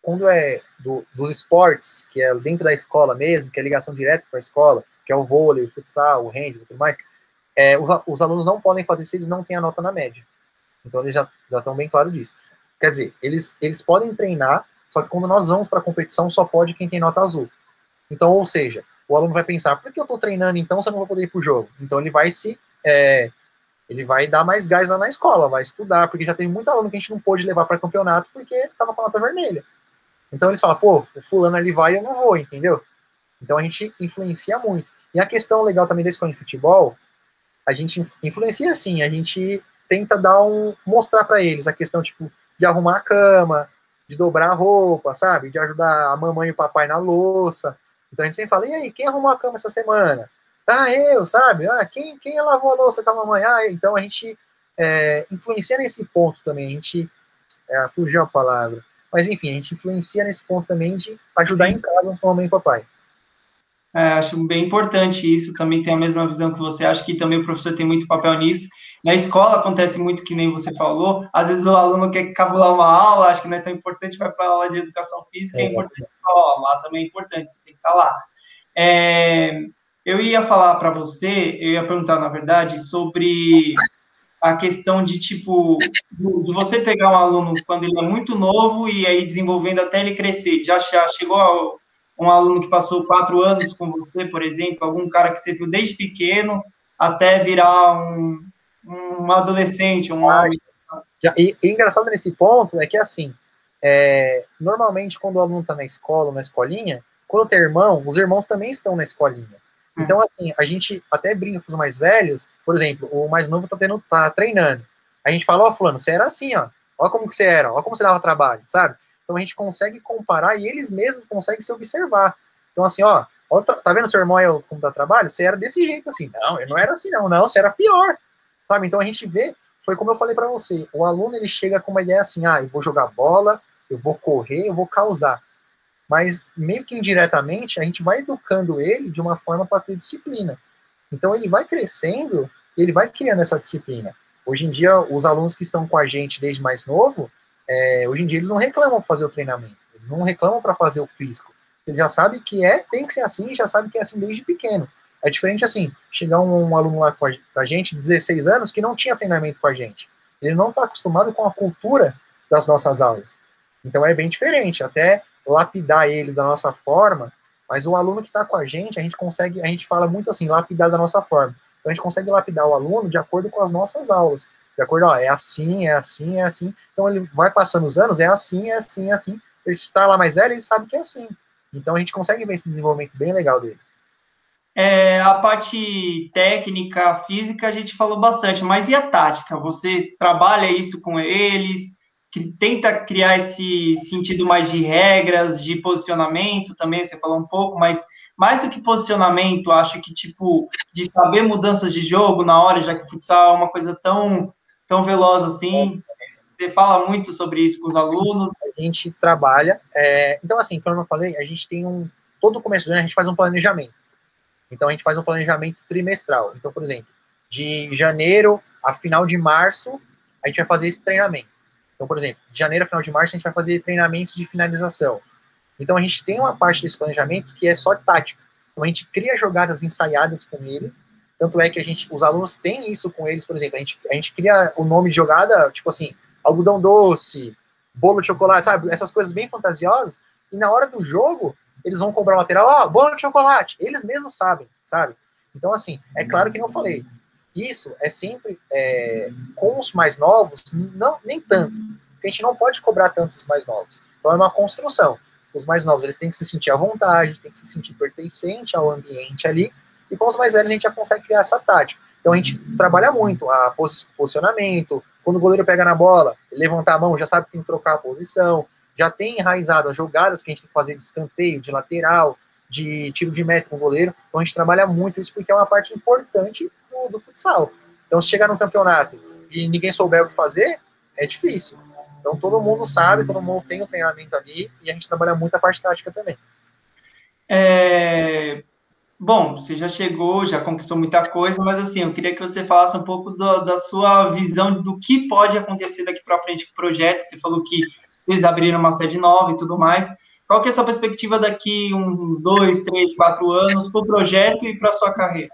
quando é do, dos esportes, que é dentro da escola mesmo, que é ligação direta com a escola, que é o vôlei, o futsal, o handball e tudo mais, é, os, os, alunos não podem fazer se eles não têm a nota na média. Então eles já, já estão bem claros disso. Quer dizer, eles, eles podem treinar, só que quando nós vamos para a competição, só pode quem tem nota azul. Então, ou seja, o aluno vai pensar, por que eu estou treinando então se eu não vou poder ir para o jogo? Então ele vai se. É, ele vai dar mais gás lá na escola, vai estudar, porque já tem muito aluno que a gente não pôde levar para campeonato porque estava com a nota vermelha. Então eles falam, pô, o fulano ali vai eu não vou, entendeu? Então a gente influencia muito. E a questão legal também da escola de futebol, a gente influencia assim, a gente tenta dar um mostrar para eles a questão tipo de arrumar a cama, de dobrar a roupa, sabe? De ajudar a mamãe e o papai na louça. Então a gente sempre fala: "E aí, quem arrumou a cama essa semana?" "Ah, eu", sabe? "Ah, quem quem lavou a louça com a mamãe?" Ah, então a gente é, influencia nesse ponto também. A gente é, fugiu a palavra. Mas enfim, a gente influencia nesse ponto também de ajudar Sim. em casa com a mãe e papai. É, acho bem importante isso, também tem a mesma visão que você, acho que também o professor tem muito papel nisso. Na escola acontece muito que nem você falou, às vezes o aluno quer cabular uma aula, acho que não é tão importante, vai para a aula de educação física, é, é importante, ó, lá também é importante, você tem que estar tá lá. É, eu ia falar para você, eu ia perguntar, na verdade, sobre a questão de, tipo, de você pegar um aluno quando ele é muito novo e aí desenvolvendo até ele crescer. Já, já chegou um aluno que passou quatro anos com você, por exemplo, algum cara que você viu desde pequeno até virar um, um adolescente, um ah, e, e, engraçado nesse ponto é que, assim, é, normalmente quando o aluno está na escola, na escolinha, quando tem irmão, os irmãos também estão na escolinha. É. Então, assim, a gente até brinca com os mais velhos, por exemplo, o mais novo tá, tendo, tá treinando. A gente fala, ó, oh, fulano, você era assim, ó. Ó como que você era, ó como você dava trabalho, sabe? Então a gente consegue comparar e eles mesmos conseguem se observar. Então, assim, ó, ó tá vendo seu irmão aí como dá trabalho? Você era desse jeito, assim. Não, eu não era assim, não. Não, você era pior. Sabe? Então a gente vê, foi como eu falei para você, o aluno ele chega com uma ideia assim, ah, eu vou jogar bola, eu vou correr, eu vou causar mas meio que indiretamente a gente vai educando ele de uma forma para ter disciplina. Então ele vai crescendo, ele vai criando essa disciplina. Hoje em dia, os alunos que estão com a gente desde mais novo, é, hoje em dia eles não reclamam para fazer o treinamento, eles não reclamam para fazer o físico. Ele já sabe que é, tem que ser assim, já sabe que é assim desde pequeno. É diferente assim, chegar um, um aluno lá com a, gente, 16 anos, que não tinha treinamento com a gente. Ele não está acostumado com a cultura das nossas aulas. Então é bem diferente. Até lapidar ele da nossa forma, mas o aluno que está com a gente, a gente consegue, a gente fala muito assim, lapidar da nossa forma. Então a gente consegue lapidar o aluno de acordo com as nossas aulas. De acordo, ó, é assim, é assim, é assim. Então ele vai passando os anos, é assim, é assim, é assim. Ele está lá mais velho, ele sabe que é assim. Então a gente consegue ver esse desenvolvimento bem legal deles. É, a parte técnica, física, a gente falou bastante, mas e a tática? Você trabalha isso com eles? que tenta criar esse sentido mais de regras, de posicionamento também, você falou um pouco, mas mais do que posicionamento, acho que, tipo, de saber mudanças de jogo na hora, já que o futsal é uma coisa tão, tão veloz assim, você fala muito sobre isso com os alunos. A gente trabalha, é, então assim, como eu falei, a gente tem um, todo começo do ano a gente faz um planejamento, então a gente faz um planejamento trimestral, então, por exemplo, de janeiro a final de março, a gente vai fazer esse treinamento. Então, por exemplo, de janeiro a final de março, a gente vai fazer treinamentos de finalização. Então, a gente tem uma parte desse planejamento que é só tática. Então, a gente cria jogadas ensaiadas com eles. Tanto é que a gente, os alunos têm isso com eles, por exemplo, a gente, a gente cria o nome de jogada, tipo assim, algodão doce, bolo de chocolate, sabe? Essas coisas bem fantasiosas. E na hora do jogo, eles vão cobrar o lateral, ó, oh, bolo de chocolate. Eles mesmos sabem, sabe? Então, assim, é claro que não falei. Isso é sempre é, com os mais novos, não nem tanto, porque a gente não pode cobrar tanto os mais novos. Então é uma construção. Os mais novos eles têm que se sentir à vontade, têm que se sentir pertencente ao ambiente ali, e com os mais velhos a gente já consegue criar essa tática. Então a gente trabalha muito a posicionamento, quando o goleiro pega na bola, levantar a mão, já sabe que tem que trocar a posição, já tem enraizado as jogadas que a gente tem que fazer de escanteio, de lateral, de tiro de meta com o goleiro. Então a gente trabalha muito isso porque é uma parte importante do, do futsal. Então, se chegar num campeonato e ninguém souber o que fazer, é difícil. Então, todo mundo sabe, todo mundo tem o um treinamento ali e a gente trabalha muito a parte tática também. É... Bom, você já chegou, já conquistou muita coisa, mas assim, eu queria que você falasse um pouco do, da sua visão do que pode acontecer daqui para frente com o projeto. Você falou que eles abriram uma sede nova e tudo mais. Qual que é a sua perspectiva daqui uns dois, três, quatro anos para o projeto e para a sua carreira?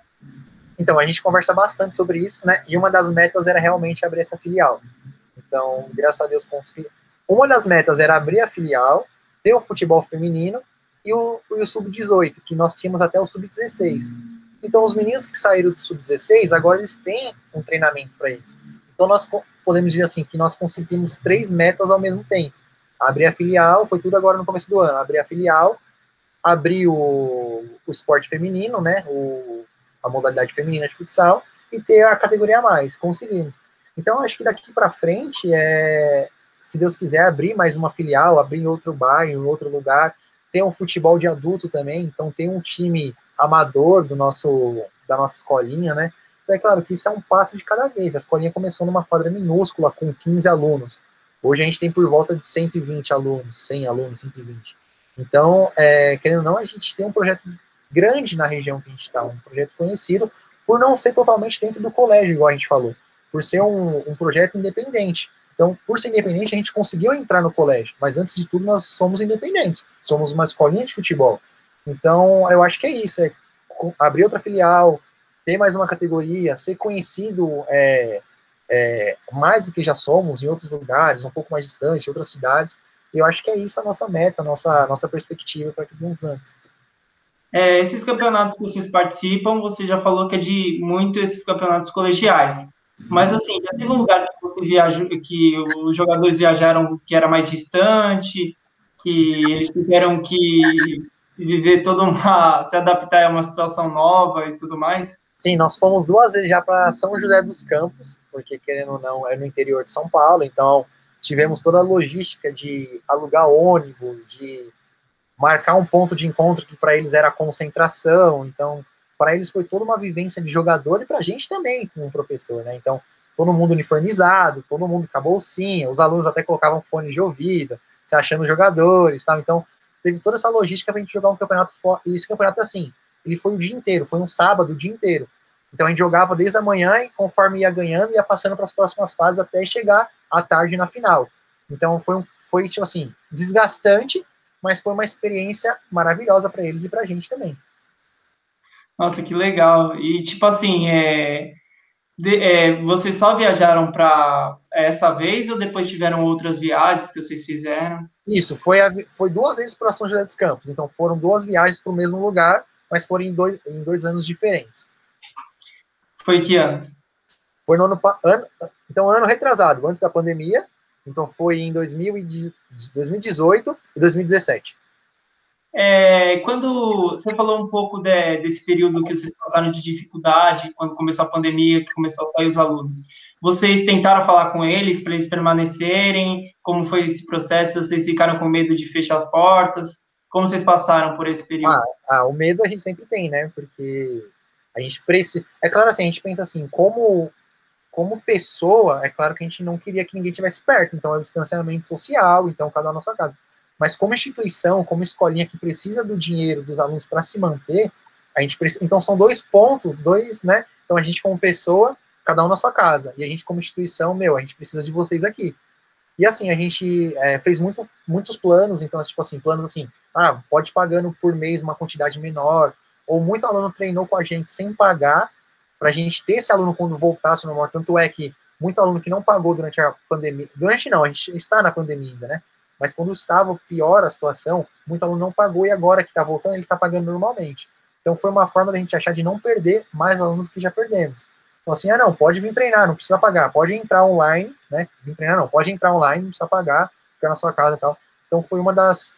Então, a gente conversa bastante sobre isso, né? E uma das metas era realmente abrir essa filial. Então, graças a Deus, consegui. Uma das metas era abrir a filial, ter o futebol feminino e o, o sub-18, que nós tínhamos até o sub-16. Então, os meninos que saíram do sub-16, agora eles têm um treinamento para eles. Então, nós podemos dizer assim, que nós conseguimos três metas ao mesmo tempo. Abrir a filial, foi tudo agora no começo do ano, abrir a filial, abrir o, o esporte feminino, né, o a modalidade feminina de futsal e ter a categoria a mais. Conseguimos. Então, acho que daqui para frente, é, se Deus quiser, abrir mais uma filial, abrir em outro bairro, em outro lugar, ter um futebol de adulto também, então tem um time amador do nosso, da nossa escolinha, né? Então, é claro que isso é um passo de cada vez. A escolinha começou numa quadra minúscula, com 15 alunos. Hoje a gente tem por volta de 120 alunos, 100 alunos, 120. Então, é, querendo ou não, a gente tem um projeto grande na região que a gente está, um projeto conhecido, por não ser totalmente dentro do colégio, igual a gente falou, por ser um, um projeto independente. Então, por ser independente, a gente conseguiu entrar no colégio, mas antes de tudo, nós somos independentes, somos uma escolinha de futebol. Então, eu acho que é isso, é abrir outra filial, ter mais uma categoria, ser conhecido é, é, mais do que já somos em outros lugares, um pouco mais distante, outras cidades. Eu acho que é isso a nossa meta, a nossa, nossa perspectiva para aqui uns anos. É, esses campeonatos que vocês participam, você já falou que é de muito esses campeonatos colegiais. Mas assim, já teve um lugar que viajou, que os jogadores viajaram que era mais distante, que eles tiveram que viver toda uma. se adaptar a uma situação nova e tudo mais? Sim, nós fomos duas vezes já para São José dos Campos, porque querendo ou não, é no interior de São Paulo, então tivemos toda a logística de alugar ônibus, de marcar um ponto de encontro que para eles era concentração, então para eles foi toda uma vivência de jogador e para a gente também, como professor, né? Então, todo mundo uniformizado, todo mundo com a bolsinha, os alunos até colocavam fone de ouvido, se achando jogadores, tal. Então, teve toda essa logística para a gente jogar um campeonato e esse campeonato assim, ele foi o dia inteiro, foi um sábado o dia inteiro. Então a gente jogava desde a manhã e conforme ia ganhando, ia passando para as próximas fases até chegar à tarde na final. Então foi um, foi tipo assim, desgastante, mas foi uma experiência maravilhosa para eles e para a gente também. Nossa, que legal. E tipo assim, é, de, é, vocês só viajaram para essa vez ou depois tiveram outras viagens que vocês fizeram? Isso, foi, a, foi duas vezes para São José dos Campos. Então foram duas viagens para o mesmo lugar, mas foram em dois, em dois anos diferentes. Foi que anos? Foi no ano, ano então ano retrasado, antes da pandemia. Então foi em 2018 e 2017. É, quando você falou um pouco de, desse período que vocês passaram de dificuldade, quando começou a pandemia, que começou a sair os alunos, vocês tentaram falar com eles para eles permanecerem? Como foi esse processo? Vocês ficaram com medo de fechar as portas? Como vocês passaram por esse período? Ah, ah, o medo a gente sempre tem, né? Porque a gente precisa. É claro assim, a gente pensa assim, como como pessoa, é claro que a gente não queria que ninguém tivesse perto, então é o distanciamento social, então cada um na sua casa. Mas como instituição, como escolinha que precisa do dinheiro dos alunos para se manter, a gente precisa, então são dois pontos, dois, né? Então a gente como pessoa, cada um na sua casa, e a gente como instituição, meu, a gente precisa de vocês aqui. E assim, a gente é, fez muito, muitos planos, então, tipo assim, planos assim, ah, pode pagando por mês uma quantidade menor, ou muito aluno treinou com a gente sem pagar, para a gente ter esse aluno quando voltasse no normal, tanto é que muito aluno que não pagou durante a pandemia, durante não, a gente está na pandemia ainda, né? Mas quando estava pior a situação, muito aluno não pagou e agora que está voltando, ele está pagando normalmente. Então foi uma forma da gente achar de não perder mais alunos que já perdemos. Então assim, ah não, pode vir treinar, não precisa pagar, pode entrar online, né? Vir treinar não, pode entrar online, não precisa pagar, ficar na sua casa e tal. Então foi uma das,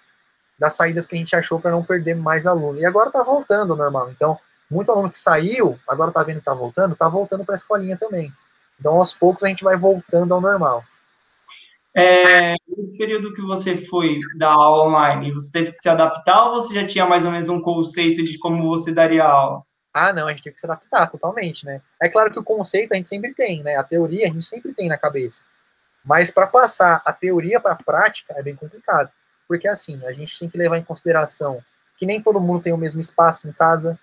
das saídas que a gente achou para não perder mais aluno. E agora está voltando normal. Então, muito aluno que saiu, agora está vendo que está voltando, está voltando para a escolinha também. Então, aos poucos, a gente vai voltando ao normal. É, no período que você foi dar aula online, você teve que se adaptar ou você já tinha mais ou menos um conceito de como você daria aula? Ah, não, a gente teve que se adaptar totalmente, né? É claro que o conceito a gente sempre tem, né? A teoria a gente sempre tem na cabeça. Mas para passar a teoria para a prática é bem complicado. Porque assim, a gente tem que levar em consideração que nem todo mundo tem o mesmo espaço em casa,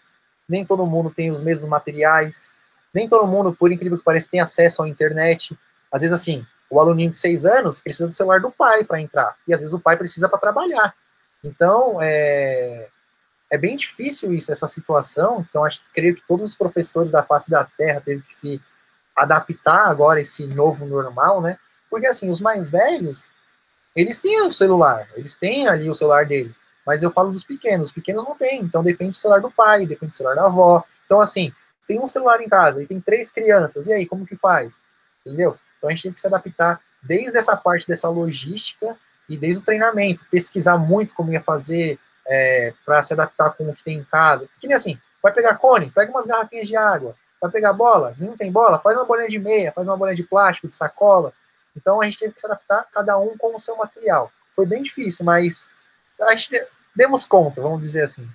nem todo mundo tem os mesmos materiais, nem todo mundo, por incrível que pareça, tem acesso à internet. Às vezes, assim, o aluninho de seis anos precisa do celular do pai para entrar, e às vezes o pai precisa para trabalhar. Então, é, é bem difícil isso, essa situação. Então, acho que creio que todos os professores da face da Terra teve que se adaptar agora a esse novo normal, né? Porque, assim, os mais velhos, eles têm o celular, eles têm ali o celular deles. Mas eu falo dos pequenos, os pequenos não têm, então depende do celular do pai, depende do celular da avó. Então, assim, tem um celular em casa e tem três crianças, e aí, como que faz? Entendeu? Então a gente tem que se adaptar desde essa parte dessa logística e desde o treinamento, pesquisar muito como ia fazer é, para se adaptar com o que tem em casa. Que nem assim, vai pegar cone, pega umas garrafinhas de água, vai pegar bola, se não tem bola, faz uma bolinha de meia, faz uma bolinha de plástico, de sacola. Então a gente teve que se adaptar, cada um com o seu material. Foi bem difícil, mas a gente demos conta, vamos dizer assim.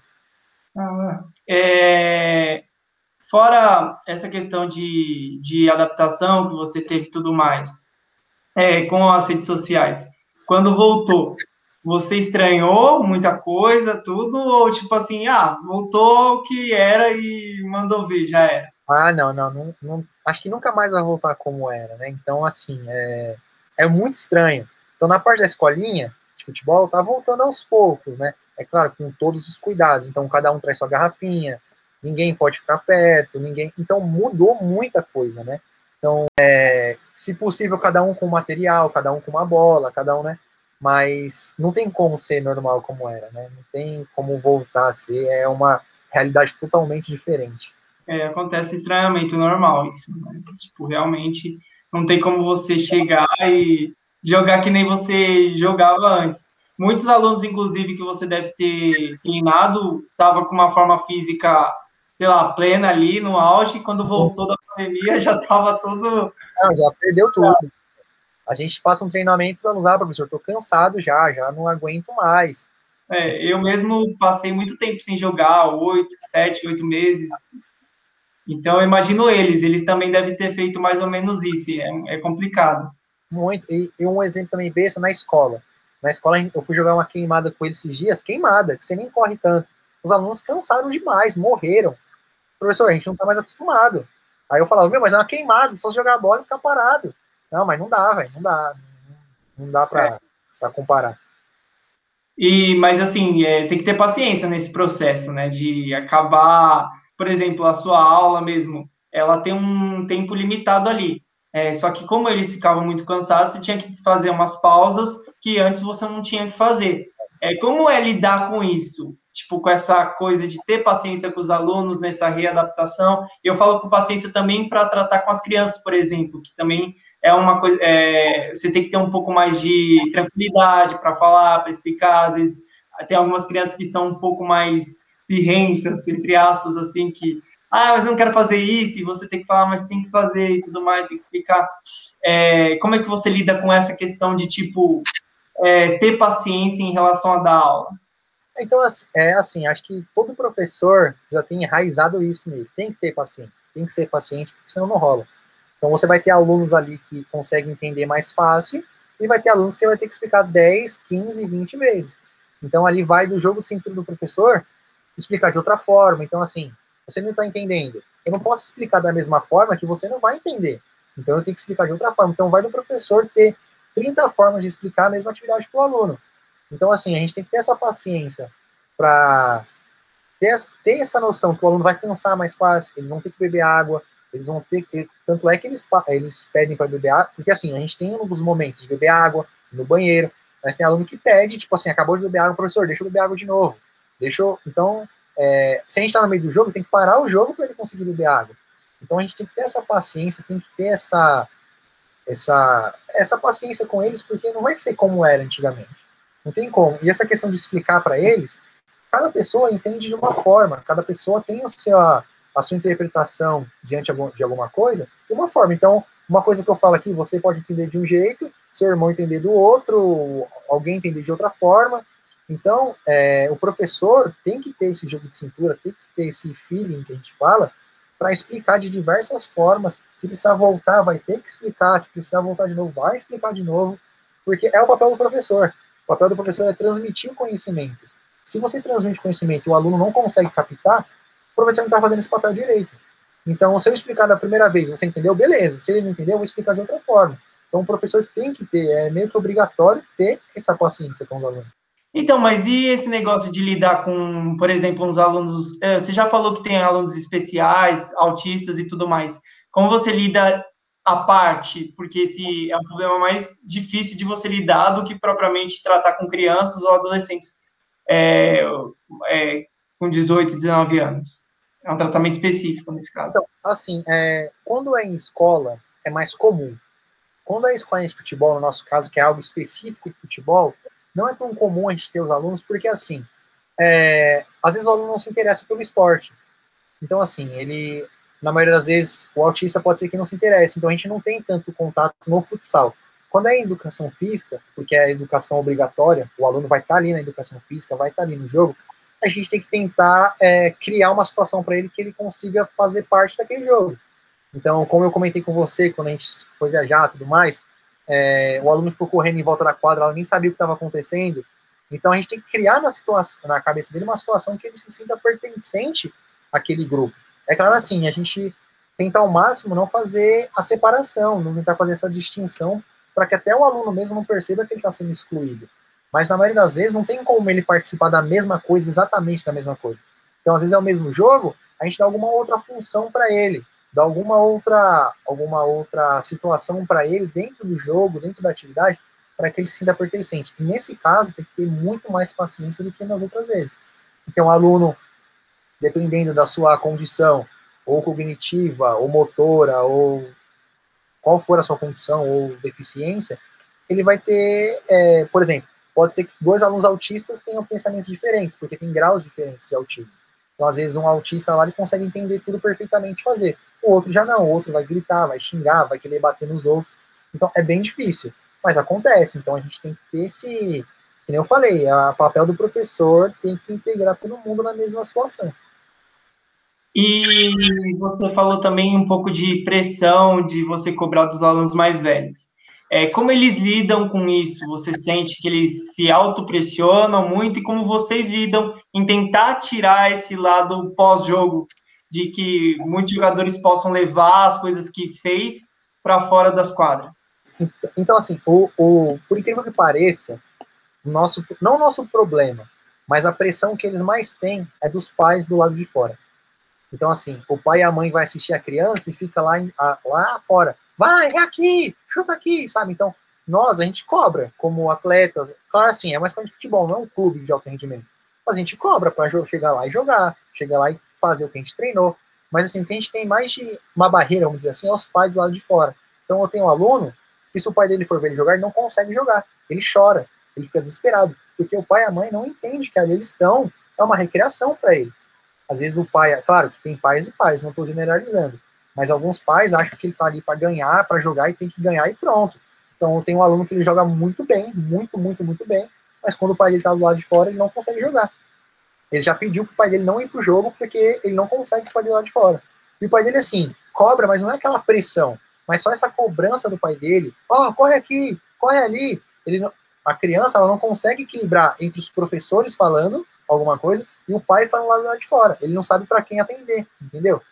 Ah, é, Fora essa questão de, de adaptação que você teve e tudo mais, é, com as redes sociais. Quando voltou, você estranhou muita coisa, tudo, ou tipo assim, ah, voltou o que era e mandou ver, já era? Ah, não, não, não, não, acho que nunca mais vai voltar como era, né? Então, assim, é, é muito estranho. Então, na parte da escolinha de futebol, tá voltando aos poucos, né? É claro, com todos os cuidados. Então, cada um traz sua garrafinha, ninguém pode ficar perto, ninguém. Então, mudou muita coisa, né? Então, é, se possível, cada um com material, cada um com uma bola, cada um, né? Mas não tem como ser normal como era, né? Não tem como voltar a ser, é uma realidade totalmente diferente. É, acontece estranhamento normal isso, né? Tipo, realmente não tem como você chegar e jogar que nem você jogava antes. Muitos alunos, inclusive, que você deve ter treinado, estavam com uma forma física sei lá, plena ali no auge, e quando voltou da pandemia já estava todo. Não, já perdeu tudo. A gente passa um treinamento e ah, professor, estou cansado já, já não aguento mais. É, eu mesmo passei muito tempo sem jogar, oito, sete, oito meses. Então, eu imagino eles, eles também devem ter feito mais ou menos isso, é, é complicado. Muito, e, e, um exemplo também besta na escola. Na escola, eu fui jogar uma queimada com eles esses dias, queimada, que você nem corre tanto. Os alunos cansaram demais, morreram professor, a gente não tá mais acostumado. Aí eu falava, meu, mas é uma queimada, só jogar a bola e ficar parado. Não, mas não dá, velho, não dá. Não dá para é. comparar. E, mas assim, é, tem que ter paciência nesse processo, né? De acabar, por exemplo, a sua aula mesmo, ela tem um tempo limitado ali. É, só que como eles ficavam muito cansados, você tinha que fazer umas pausas que antes você não tinha que fazer. É, como é lidar com isso? Tipo, com essa coisa de ter paciência com os alunos nessa readaptação. Eu falo com paciência também para tratar com as crianças, por exemplo, que também é uma coisa, é, você tem que ter um pouco mais de tranquilidade para falar, para explicar. Às vezes, tem algumas crianças que são um pouco mais pirrentas, entre aspas, assim, que, ah, mas não quero fazer isso, e você tem que falar, mas tem que fazer e tudo mais, tem que explicar. É, como é que você lida com essa questão de, tipo, é, ter paciência em relação a dar aula? Então, é assim, acho que todo professor já tem enraizado isso nele. Tem que ter paciência, tem que ser paciente, porque senão não rola. Então, você vai ter alunos ali que conseguem entender mais fácil, e vai ter alunos que vai ter que explicar 10, 15, 20 vezes. Então, ali vai do jogo de cintura do professor explicar de outra forma. Então, assim, você não está entendendo. Eu não posso explicar da mesma forma que você não vai entender. Então, eu tenho que explicar de outra forma. Então, vai do professor ter 30 formas de explicar a mesma atividade para o aluno. Então, assim, a gente tem que ter essa paciência para ter, ter, essa noção que o aluno vai cansar mais fácil, eles vão ter que beber água, eles vão ter que. Tanto é que eles, eles pedem para beber água, porque assim, a gente tem alguns momentos de beber água no banheiro, mas tem aluno que pede, tipo assim, acabou de beber água, professor, deixa eu beber água de novo. Deixa eu, Então, é, se a gente está no meio do jogo, tem que parar o jogo para ele conseguir beber água. Então a gente tem que ter essa paciência, tem que ter essa, essa, essa paciência com eles, porque não vai ser como era antigamente. Não tem como. E essa questão de explicar para eles, cada pessoa entende de uma forma, cada pessoa tem a sua, a sua interpretação diante de alguma coisa de uma forma. Então, uma coisa que eu falo aqui, você pode entender de um jeito, seu irmão entender do outro, alguém entender de outra forma. Então, é, o professor tem que ter esse jogo de cintura, tem que ter esse feeling que a gente fala, para explicar de diversas formas. Se precisar voltar, vai ter que explicar. Se precisar voltar de novo, vai explicar de novo. Porque é o papel do professor. O papel do professor é transmitir o conhecimento. Se você transmite conhecimento e o aluno não consegue captar, o professor não está fazendo esse papel direito. Então, se eu explicar da primeira vez, você entendeu? Beleza. Se ele não entendeu, eu vou explicar de outra forma. Então, o professor tem que ter, é meio que obrigatório ter essa paciência com os alunos. Então, mas e esse negócio de lidar com, por exemplo, uns alunos. É, você já falou que tem alunos especiais, autistas e tudo mais. Como você lida a parte, porque esse é um problema mais difícil de você lidar do que propriamente tratar com crianças ou adolescentes é, é, com 18, 19 anos. É um tratamento específico nesse caso. Então, assim, é, quando é em escola, é mais comum. Quando é escola de futebol, no nosso caso, que é algo específico de futebol, não é tão comum a gente ter os alunos, porque assim, é, às vezes o aluno não se interessa pelo esporte. Então, assim, ele na maioria das vezes, o autista pode ser que não se interesse, então a gente não tem tanto contato no futsal. Quando é educação física, porque é educação obrigatória, o aluno vai estar ali na educação física, vai estar ali no jogo, a gente tem que tentar é, criar uma situação para ele que ele consiga fazer parte daquele jogo. Então, como eu comentei com você, quando a gente foi viajar e tudo mais, é, o aluno ficou correndo em volta da quadra, ela nem sabia o que estava acontecendo. Então a gente tem que criar na situação, na cabeça dele uma situação que ele se sinta pertencente àquele grupo. É claro assim, a gente tenta ao máximo não fazer a separação, não tentar fazer essa distinção para que até o aluno mesmo não perceba que ele está sendo excluído. Mas na maioria das vezes não tem como ele participar da mesma coisa, exatamente da mesma coisa. Então, às vezes é o mesmo jogo, a gente dá alguma outra função para ele, dá alguma outra, alguma outra situação para ele dentro do jogo, dentro da atividade, para que ele se sinta pertencente. E nesse caso, tem que ter muito mais paciência do que nas outras vezes. Porque um aluno, dependendo da sua condição, ou cognitiva, ou motora, ou qual for a sua condição ou deficiência, ele vai ter, é, por exemplo, pode ser que dois alunos autistas tenham pensamentos diferentes, porque tem graus diferentes de autismo. Então, às vezes, um autista lá ele consegue entender tudo perfeitamente fazer. O outro já não, o outro vai gritar, vai xingar, vai querer bater nos outros. Então, é bem difícil. Mas acontece. Então, a gente tem que ter esse. Como eu falei, o papel do professor tem que integrar todo mundo na mesma situação. E você falou também um pouco de pressão, de você cobrar dos alunos mais velhos. É, como eles lidam com isso? Você sente que eles se autopressionam muito? E como vocês lidam em tentar tirar esse lado pós-jogo, de que muitos jogadores possam levar as coisas que fez para fora das quadras? Então, assim, o, o, por incrível que pareça, nosso, não o nosso problema, mas a pressão que eles mais têm é dos pais do lado de fora. Então, assim, o pai e a mãe vai assistir a criança e fica lá, lá fora, vai, é aqui, chuta aqui, sabe? Então, nós, a gente cobra como atletas, claro assim, é mais de futebol, não é um clube de alto rendimento, mas a gente cobra para chegar lá e jogar, chegar lá e fazer o que a gente treinou, mas assim, o que a gente tem mais de uma barreira, vamos dizer assim, é os pais lado de fora. Então eu tenho um aluno que se o pai dele for ver ele jogar, ele não consegue jogar, ele chora, ele fica desesperado, porque o pai e a mãe não entendem que ali eles estão, é uma recreação para ele. Às vezes o pai, claro que tem pais e pais, não estou generalizando, mas alguns pais acham que ele está ali para ganhar, para jogar e tem que ganhar e pronto. Então tem um aluno que ele joga muito bem, muito, muito, muito bem, mas quando o pai dele está do lado de fora, ele não consegue jogar. Ele já pediu para o pai dele não ir para o jogo porque ele não consegue o pai lá de fora. E o pai dele, assim, cobra, mas não é aquela pressão, mas só essa cobrança do pai dele. Ó, oh, corre aqui, corre ali. Ele não, a criança ela não consegue equilibrar entre os professores falando alguma coisa e o pai lá do lado de fora. Ele não sabe para quem atender, entendeu?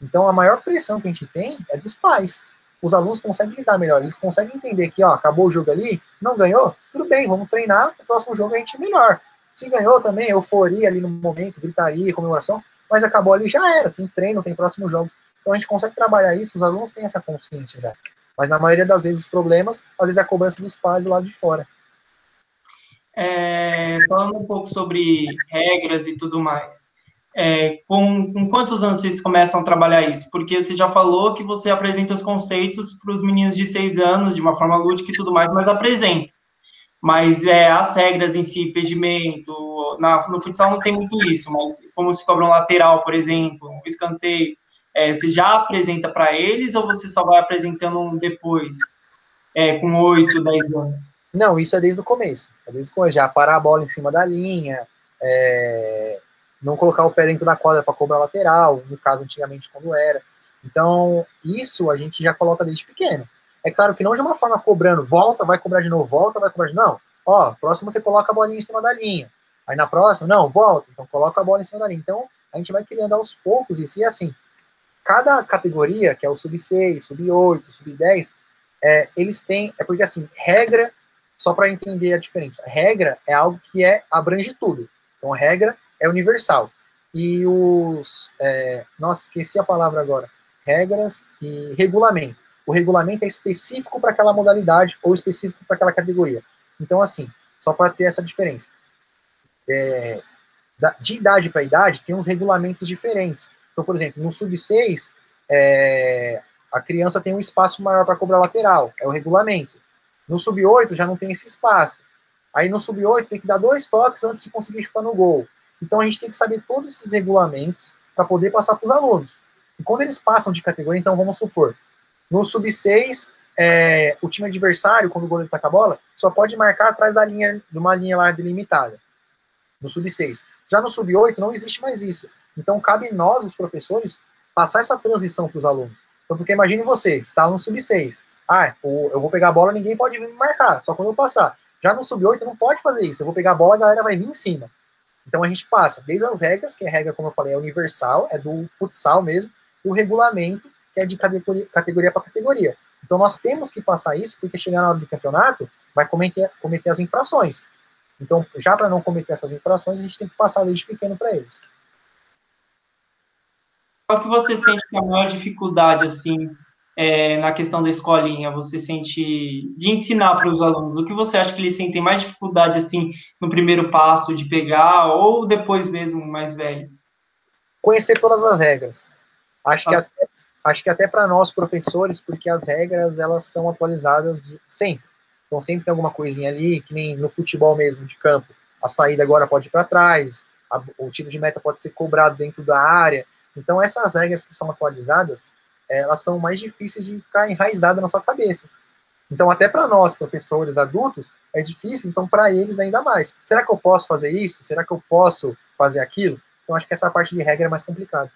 Então, a maior pressão que a gente tem é dos pais. Os alunos conseguem lidar melhor, eles conseguem entender que, ó, acabou o jogo ali, não ganhou, tudo bem, vamos treinar, o próximo jogo a gente é melhor. Se ganhou também, euforia ali no momento, gritaria, comemoração, mas acabou ali, já era, tem treino, tem próximos jogos. Então a gente consegue trabalhar isso, os alunos têm essa consciência já. Mas na maioria das vezes os problemas, às vezes é a cobrança dos pais do lado de fora. É, falando um pouco sobre regras e tudo mais. É, com, com, quantos anos vocês começam a trabalhar isso? Porque você já falou que você apresenta os conceitos para os meninos de seis anos, de uma forma lúdica e tudo mais, mas apresenta. Mas é, as regras em si, impedimento, na, no futsal não tem muito isso, mas como se cobra um lateral, por exemplo, um escanteio, é, você já apresenta para eles ou você só vai apresentando depois, é, com oito, dez anos? Não, isso é desde o começo. É desde o começo, já parar a bola em cima da linha, é, não colocar o pé dentro da quadra para cobrar lateral, no caso antigamente quando era. Então, isso a gente já coloca desde pequeno. É claro que não de uma forma cobrando, volta, vai cobrar de novo, volta, vai cobrar de novo. Não, ó, próximo você coloca a bolinha em cima da linha. Aí na próxima, não, volta, então coloca a bola em cima da linha. Então, a gente vai criando aos poucos isso. E assim, cada categoria, que é o sub-6, sub-8, sub-10, é, eles têm, é porque assim, regra, só para entender a diferença, regra é algo que é abrange tudo. Então, regra é universal. E os. É, nossa, esqueci a palavra agora. Regras e regulamento. O regulamento é específico para aquela modalidade ou específico para aquela categoria. Então, assim, só para ter essa diferença. É, de idade para idade, tem uns regulamentos diferentes. Então, por exemplo, no sub-6, é, a criança tem um espaço maior para cobrar lateral, é o regulamento. No sub-8 já não tem esse espaço. Aí no sub-8 tem que dar dois toques antes de conseguir chutar no gol. Então a gente tem que saber todos esses regulamentos para poder passar para os alunos. E quando eles passam de categoria, então vamos supor, no sub-6, é, o time adversário, quando o goleiro está com a bola, só pode marcar atrás da linha, de uma linha lá delimitada. No sub-6. Já no sub-8 não existe mais isso. Então cabe nós, os professores, passar essa transição para os alunos. Então, porque imagine você, está no sub-6, Ah, eu vou pegar a bola, ninguém pode vir me marcar, só quando eu passar. Já no sub-8 não pode fazer isso. Eu vou pegar a bola, a galera vai vir em cima. Então a gente passa desde as regras, que a regra, como eu falei, é universal, é do futsal mesmo, e o regulamento, que é de categoria para categoria. Então nós temos que passar isso, porque chegar na hora do campeonato, vai cometer, cometer as infrações. Então, já para não cometer essas infrações, a gente tem que passar desde pequeno para eles. Qual que você sente que é a maior dificuldade, assim, é, na questão da escolinha? Você sente de ensinar para os alunos? O que você acha que eles sentem mais dificuldade, assim, no primeiro passo de pegar ou depois mesmo mais velho? Conhecer todas as regras. Acho que até, acho que até para nós professores, porque as regras elas são atualizadas de, sempre. Então sempre tem alguma coisinha ali, que nem no futebol mesmo de campo. A saída agora pode ir para trás, a, o tiro de meta pode ser cobrado dentro da área. Então essas regras que são atualizadas, elas são mais difíceis de ficar enraizadas na sua cabeça. Então até para nós professores adultos é difícil, então para eles ainda mais. Será que eu posso fazer isso? Será que eu posso fazer aquilo? Então acho que essa parte de regra é mais complicada.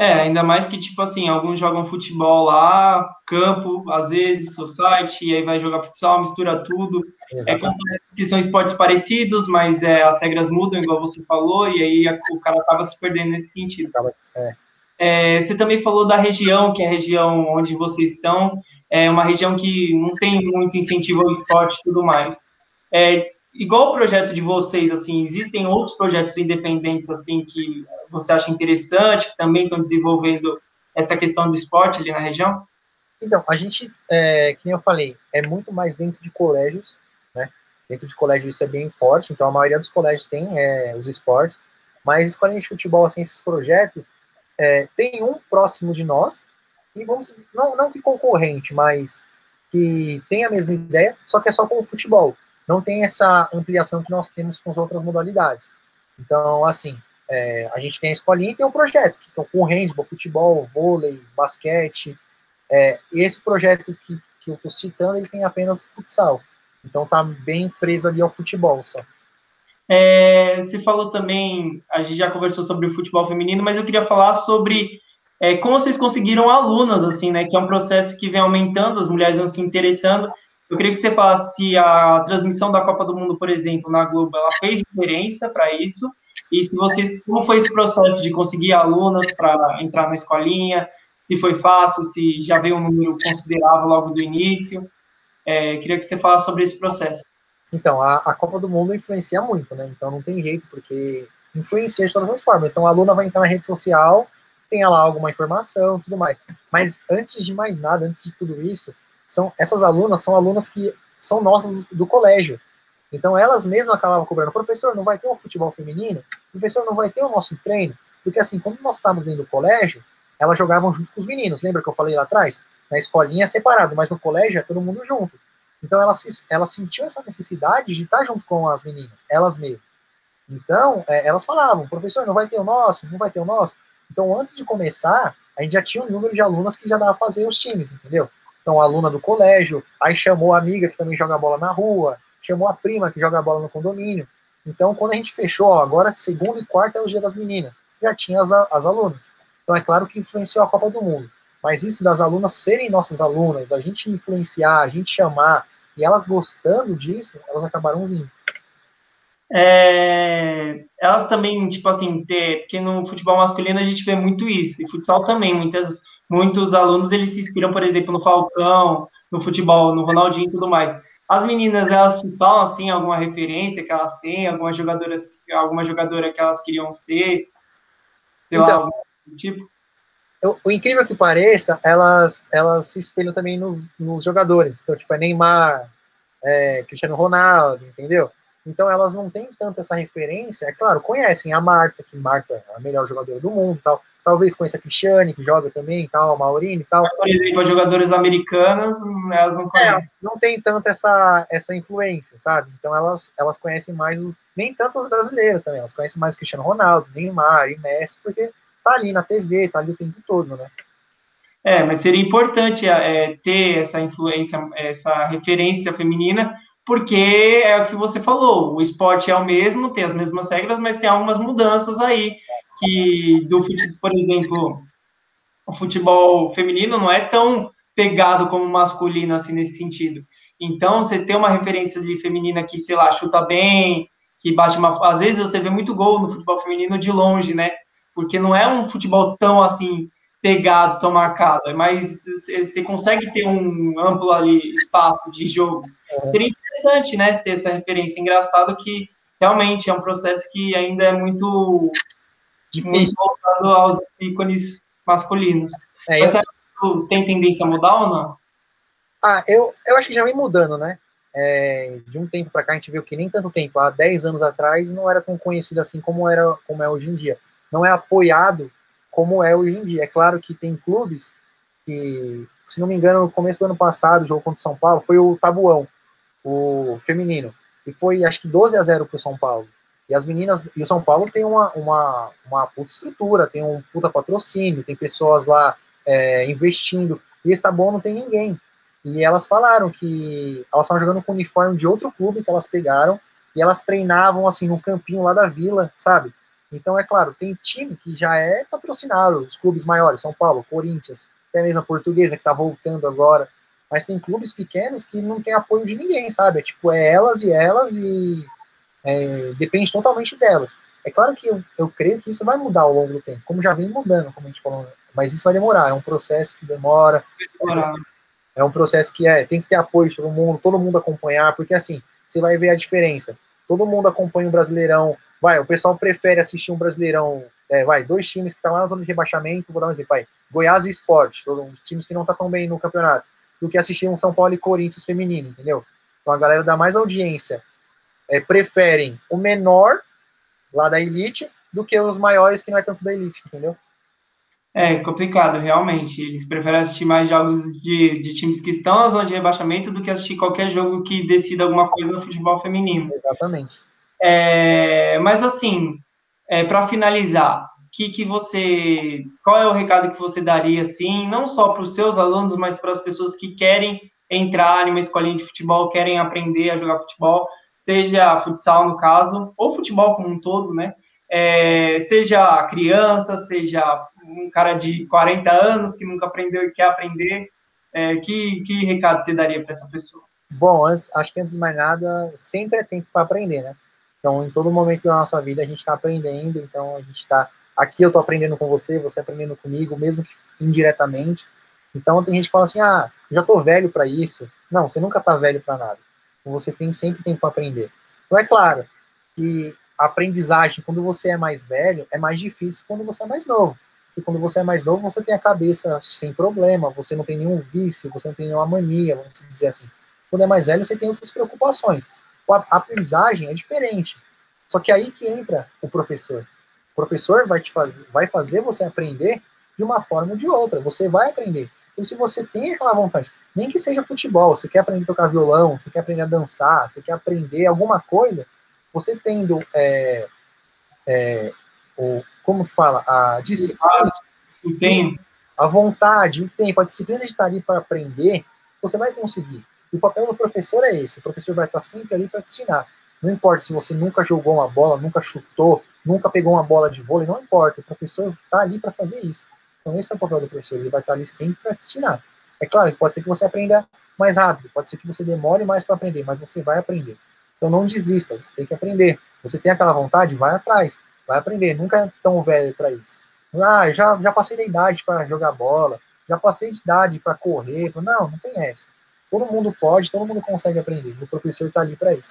É, ainda mais que, tipo assim, alguns jogam futebol lá, campo, às vezes, society, e aí vai jogar futsal, mistura tudo. É que são esportes parecidos, mas é, as regras mudam, igual você falou, e aí a, o cara acaba se perdendo nesse sentido. É. É, você também falou da região, que é a região onde vocês estão, é uma região que não tem muito incentivo ao esporte e tudo mais. É, igual o projeto de vocês, assim, existem outros projetos independentes, assim, que você acha interessante, que também estão desenvolvendo essa questão do esporte ali na região? Então, a gente, é, nem eu falei, é muito mais dentro de colégios, né? Dentro de colégios isso é bem forte, então a maioria dos colégios tem é, os esportes, mas escolinha de futebol, assim, esses projetos, é, tem um próximo de nós, e vamos não, não que concorrente, mas que tem a mesma ideia, só que é só com o futebol não tem essa ampliação que nós temos com as outras modalidades. Então, assim, é, a gente tem a escolinha e tem um projeto, que é com handball, futebol, vôlei, basquete. É, esse projeto que, que eu estou citando, ele tem apenas futsal. Então, está bem preso ali ao futebol só. É, você falou também, a gente já conversou sobre o futebol feminino, mas eu queria falar sobre é, como vocês conseguiram alunas, assim, né? Que é um processo que vem aumentando, as mulheres vão se interessando. Eu queria que você falasse se a transmissão da Copa do Mundo, por exemplo, na Globo, ela fez diferença para isso, e se vocês, como foi esse processo de conseguir alunas para entrar na escolinha, se foi fácil, se já veio um número considerável logo do início. É, queria que você falasse sobre esse processo. Então, a, a, Copa do Mundo influencia muito, né? Então não tem jeito, porque influencia de todas as formas. Então a aluna vai entrar na rede social, tenha lá alguma informação, tudo mais. Mas antes de mais nada, antes de tudo isso, são essas alunas são alunas que são nossas do, do colégio. Então elas mesmas acabavam cobrando, professor, não vai ter um futebol feminino? Professor, não vai ter o nosso treino? Porque assim, quando nós estávamos dentro do colégio, elas jogavam junto com os meninos, lembra que eu falei lá atrás? Na escolinha é separado, mas no colégio é todo mundo junto. Então elas, elas sentiam essa necessidade de estar junto com as meninas, elas mesmas. Então, é, elas falavam, professor, não vai ter o nosso, não vai ter o nosso. Então, antes de começar, a gente já tinha um número de alunas que já dava pra fazer os times, entendeu? Então, aluna do colégio, aí chamou a amiga que também joga bola na rua, chamou a prima que joga bola no condomínio. Então, quando a gente fechou, ó, agora segunda e quarta é o dia das meninas, já tinha as, as alunas. Então, é claro que influenciou a Copa do Mundo. Mas isso das alunas serem nossas alunas, a gente influenciar, a gente chamar, e elas gostando disso, elas acabaram vindo. É, elas também, tipo assim, ter, porque no futebol masculino a gente vê muito isso, e futsal também, muitas muitos alunos eles se inspiram, por exemplo, no Falcão, no futebol, no Ronaldinho e tudo mais. As meninas, elas falam, assim, alguma referência que elas têm, alguma jogadora, alguma jogadora que elas queriam ser, sei então, lá, tipo? O, incrível que pareça, elas, elas se espelham também nos, nos jogadores. Então, tipo, é Neymar, é, Cristiano Ronaldo, entendeu? Então elas não têm tanto essa referência. É claro, conhecem a Marta, que Marta é a melhor jogadora do mundo tal talvez conheça a Cristiane, que joga também, tal, a Maurine e tal. Mas, por exemplo, as jogadoras americanas, elas não conhecem. É, não tem tanto essa, essa influência, sabe? Então elas, elas conhecem mais os, nem tanto as brasileiras também, elas conhecem mais o Cristiano Ronaldo, Neymar e Messi, porque tá ali na TV, tá ali o tempo todo, né? É, mas seria importante é, ter essa influência, essa referência feminina, porque é o que você falou, o esporte é o mesmo, tem as mesmas regras, mas tem algumas mudanças aí que do futebol, por exemplo, o futebol feminino não é tão pegado como masculino, assim, nesse sentido. Então, você ter uma referência de feminina que, sei lá, chuta bem, que bate uma. Às vezes você vê muito gol no futebol feminino de longe, né? Porque não é um futebol tão assim pegado, tão marcado, mas você consegue ter um amplo ali espaço de jogo. É. Seria interessante, né, ter essa referência. Engraçado que realmente é um processo que ainda é muito, muito voltado aos ícones masculinos. É, Mas você tem tendência a mudar ou não? Ah, eu, eu acho que já vem mudando, né? É, de um tempo para cá a gente viu que nem tanto tempo, há 10 anos atrás, não era tão conhecido assim como era como é hoje em dia. Não é apoiado como é hoje em dia. É claro que tem clubes que, se não me engano, no começo do ano passado, o jogo contra o São Paulo, foi o Tabuão, o feminino, e foi acho que 12 a 0 para o São Paulo. E as meninas, e o São Paulo tem uma, uma, uma puta estrutura, tem um puta patrocínio, tem pessoas lá é, investindo, e esse Tabuão não tem ninguém. E elas falaram que elas estavam jogando com o uniforme de outro clube que elas pegaram, e elas treinavam assim no campinho lá da vila, sabe? Então, é claro, tem time que já é patrocinado, os clubes maiores, São Paulo, Corinthians, até mesmo a Portuguesa, que está voltando agora. Mas tem clubes pequenos que não tem apoio de ninguém, sabe? É tipo, é elas e elas e é, depende totalmente delas. É claro que eu, eu creio que isso vai mudar ao longo do tempo, como já vem mudando, como a gente falou, mas isso vai demorar, é um processo que demora. É um processo que é, tem que ter apoio de todo mundo, todo mundo acompanhar, porque assim, você vai ver a diferença. Todo mundo acompanha o Brasileirão, Vai, o pessoal prefere assistir um Brasileirão, é, vai, dois times que estão lá na zona de rebaixamento, vou dar um exemplo, vai, Goiás e Sport, os times que não estão tá tão bem no campeonato, do que assistir um São Paulo e Corinthians feminino, entendeu? Então a galera dá mais audiência, é, preferem o menor lá da elite do que os maiores que não é tanto da elite, entendeu? É complicado, realmente. Eles preferem assistir mais jogos de, de times que estão na zona de rebaixamento do que assistir qualquer jogo que decida alguma coisa no futebol feminino. Exatamente. É, mas assim, é, para finalizar, que, que você, qual é o recado que você daria, assim, não só para os seus alunos, mas para as pessoas que querem entrar em uma escolinha de futebol, querem aprender a jogar futebol, seja futsal no caso, ou futebol como um todo, né? É, seja criança, seja um cara de 40 anos que nunca aprendeu e quer aprender, é, que, que recado você daria para essa pessoa? Bom, antes, acho que antes de mais nada, sempre é tempo para aprender, né? Então, em todo momento da nossa vida, a gente está aprendendo. Então, a gente está. Aqui eu estou aprendendo com você, você aprendendo comigo, mesmo que indiretamente. Então, tem gente que fala assim: ah, já estou velho para isso. Não, você nunca está velho para nada. Você tem sempre tempo para aprender. Então, é claro que a aprendizagem, quando você é mais velho, é mais difícil quando você é mais novo. E quando você é mais novo, você tem a cabeça sem problema, você não tem nenhum vício, você não tem nenhuma mania, vamos dizer assim. Quando é mais velho, você tem outras preocupações a aprendizagem é diferente. Só que aí que entra o professor. O professor vai te fazer, vai fazer você aprender de uma forma ou de outra. Você vai aprender. Então, se você tem aquela vontade, nem que seja futebol, você quer aprender a tocar violão, você quer aprender a dançar, você quer aprender alguma coisa, você tendo é, é, o, como que fala, a disciplina, o tempo. a vontade, o tempo, a disciplina de estar ali para aprender, você vai conseguir. E o papel do professor é esse: o professor vai estar sempre ali para te ensinar. Não importa se você nunca jogou uma bola, nunca chutou, nunca pegou uma bola de vôlei, não importa. O professor está ali para fazer isso. Então, esse é o papel do professor: ele vai estar ali sempre para te ensinar. É claro que pode ser que você aprenda mais rápido, pode ser que você demore mais para aprender, mas você vai aprender. Então, não desista, você tem que aprender. Você tem aquela vontade, vai atrás, vai aprender. Nunca é tão velho para isso. Ah, já, já passei da idade para jogar bola, já passei de idade para correr. Não, não tem essa. Todo mundo pode, todo mundo consegue aprender. O professor está ali para isso.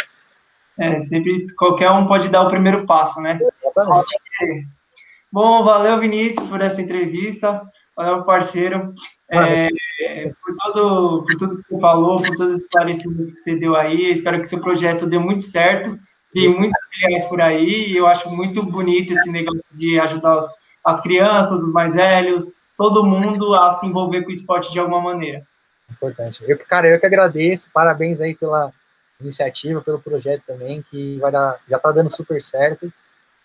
É, sempre qualquer um pode dar o primeiro passo, né? Exatamente. Bom, valeu, Vinícius, por essa entrevista. Valeu, parceiro. É, por, todo, por tudo que você falou, por todos os esclarecimentos que você deu aí. Espero que seu projeto dê muito certo. Tem muitas filiais por aí. E eu acho muito bonito esse negócio de ajudar as crianças, os mais velhos, todo mundo a se envolver com o esporte de alguma maneira. Importante. Eu, cara, eu que agradeço, parabéns aí pela iniciativa, pelo projeto também, que vai dar, já tá dando super certo.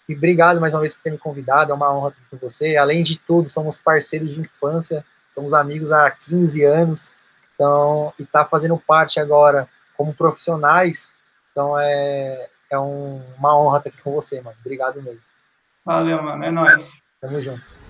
E obrigado mais uma vez por ter me convidado, é uma honra estar com você. Além de tudo, somos parceiros de infância, somos amigos há 15 anos, então, e tá fazendo parte agora como profissionais, então é, é um, uma honra estar aqui com você, mano. Obrigado mesmo. Valeu, mano, é nóis. Tamo junto.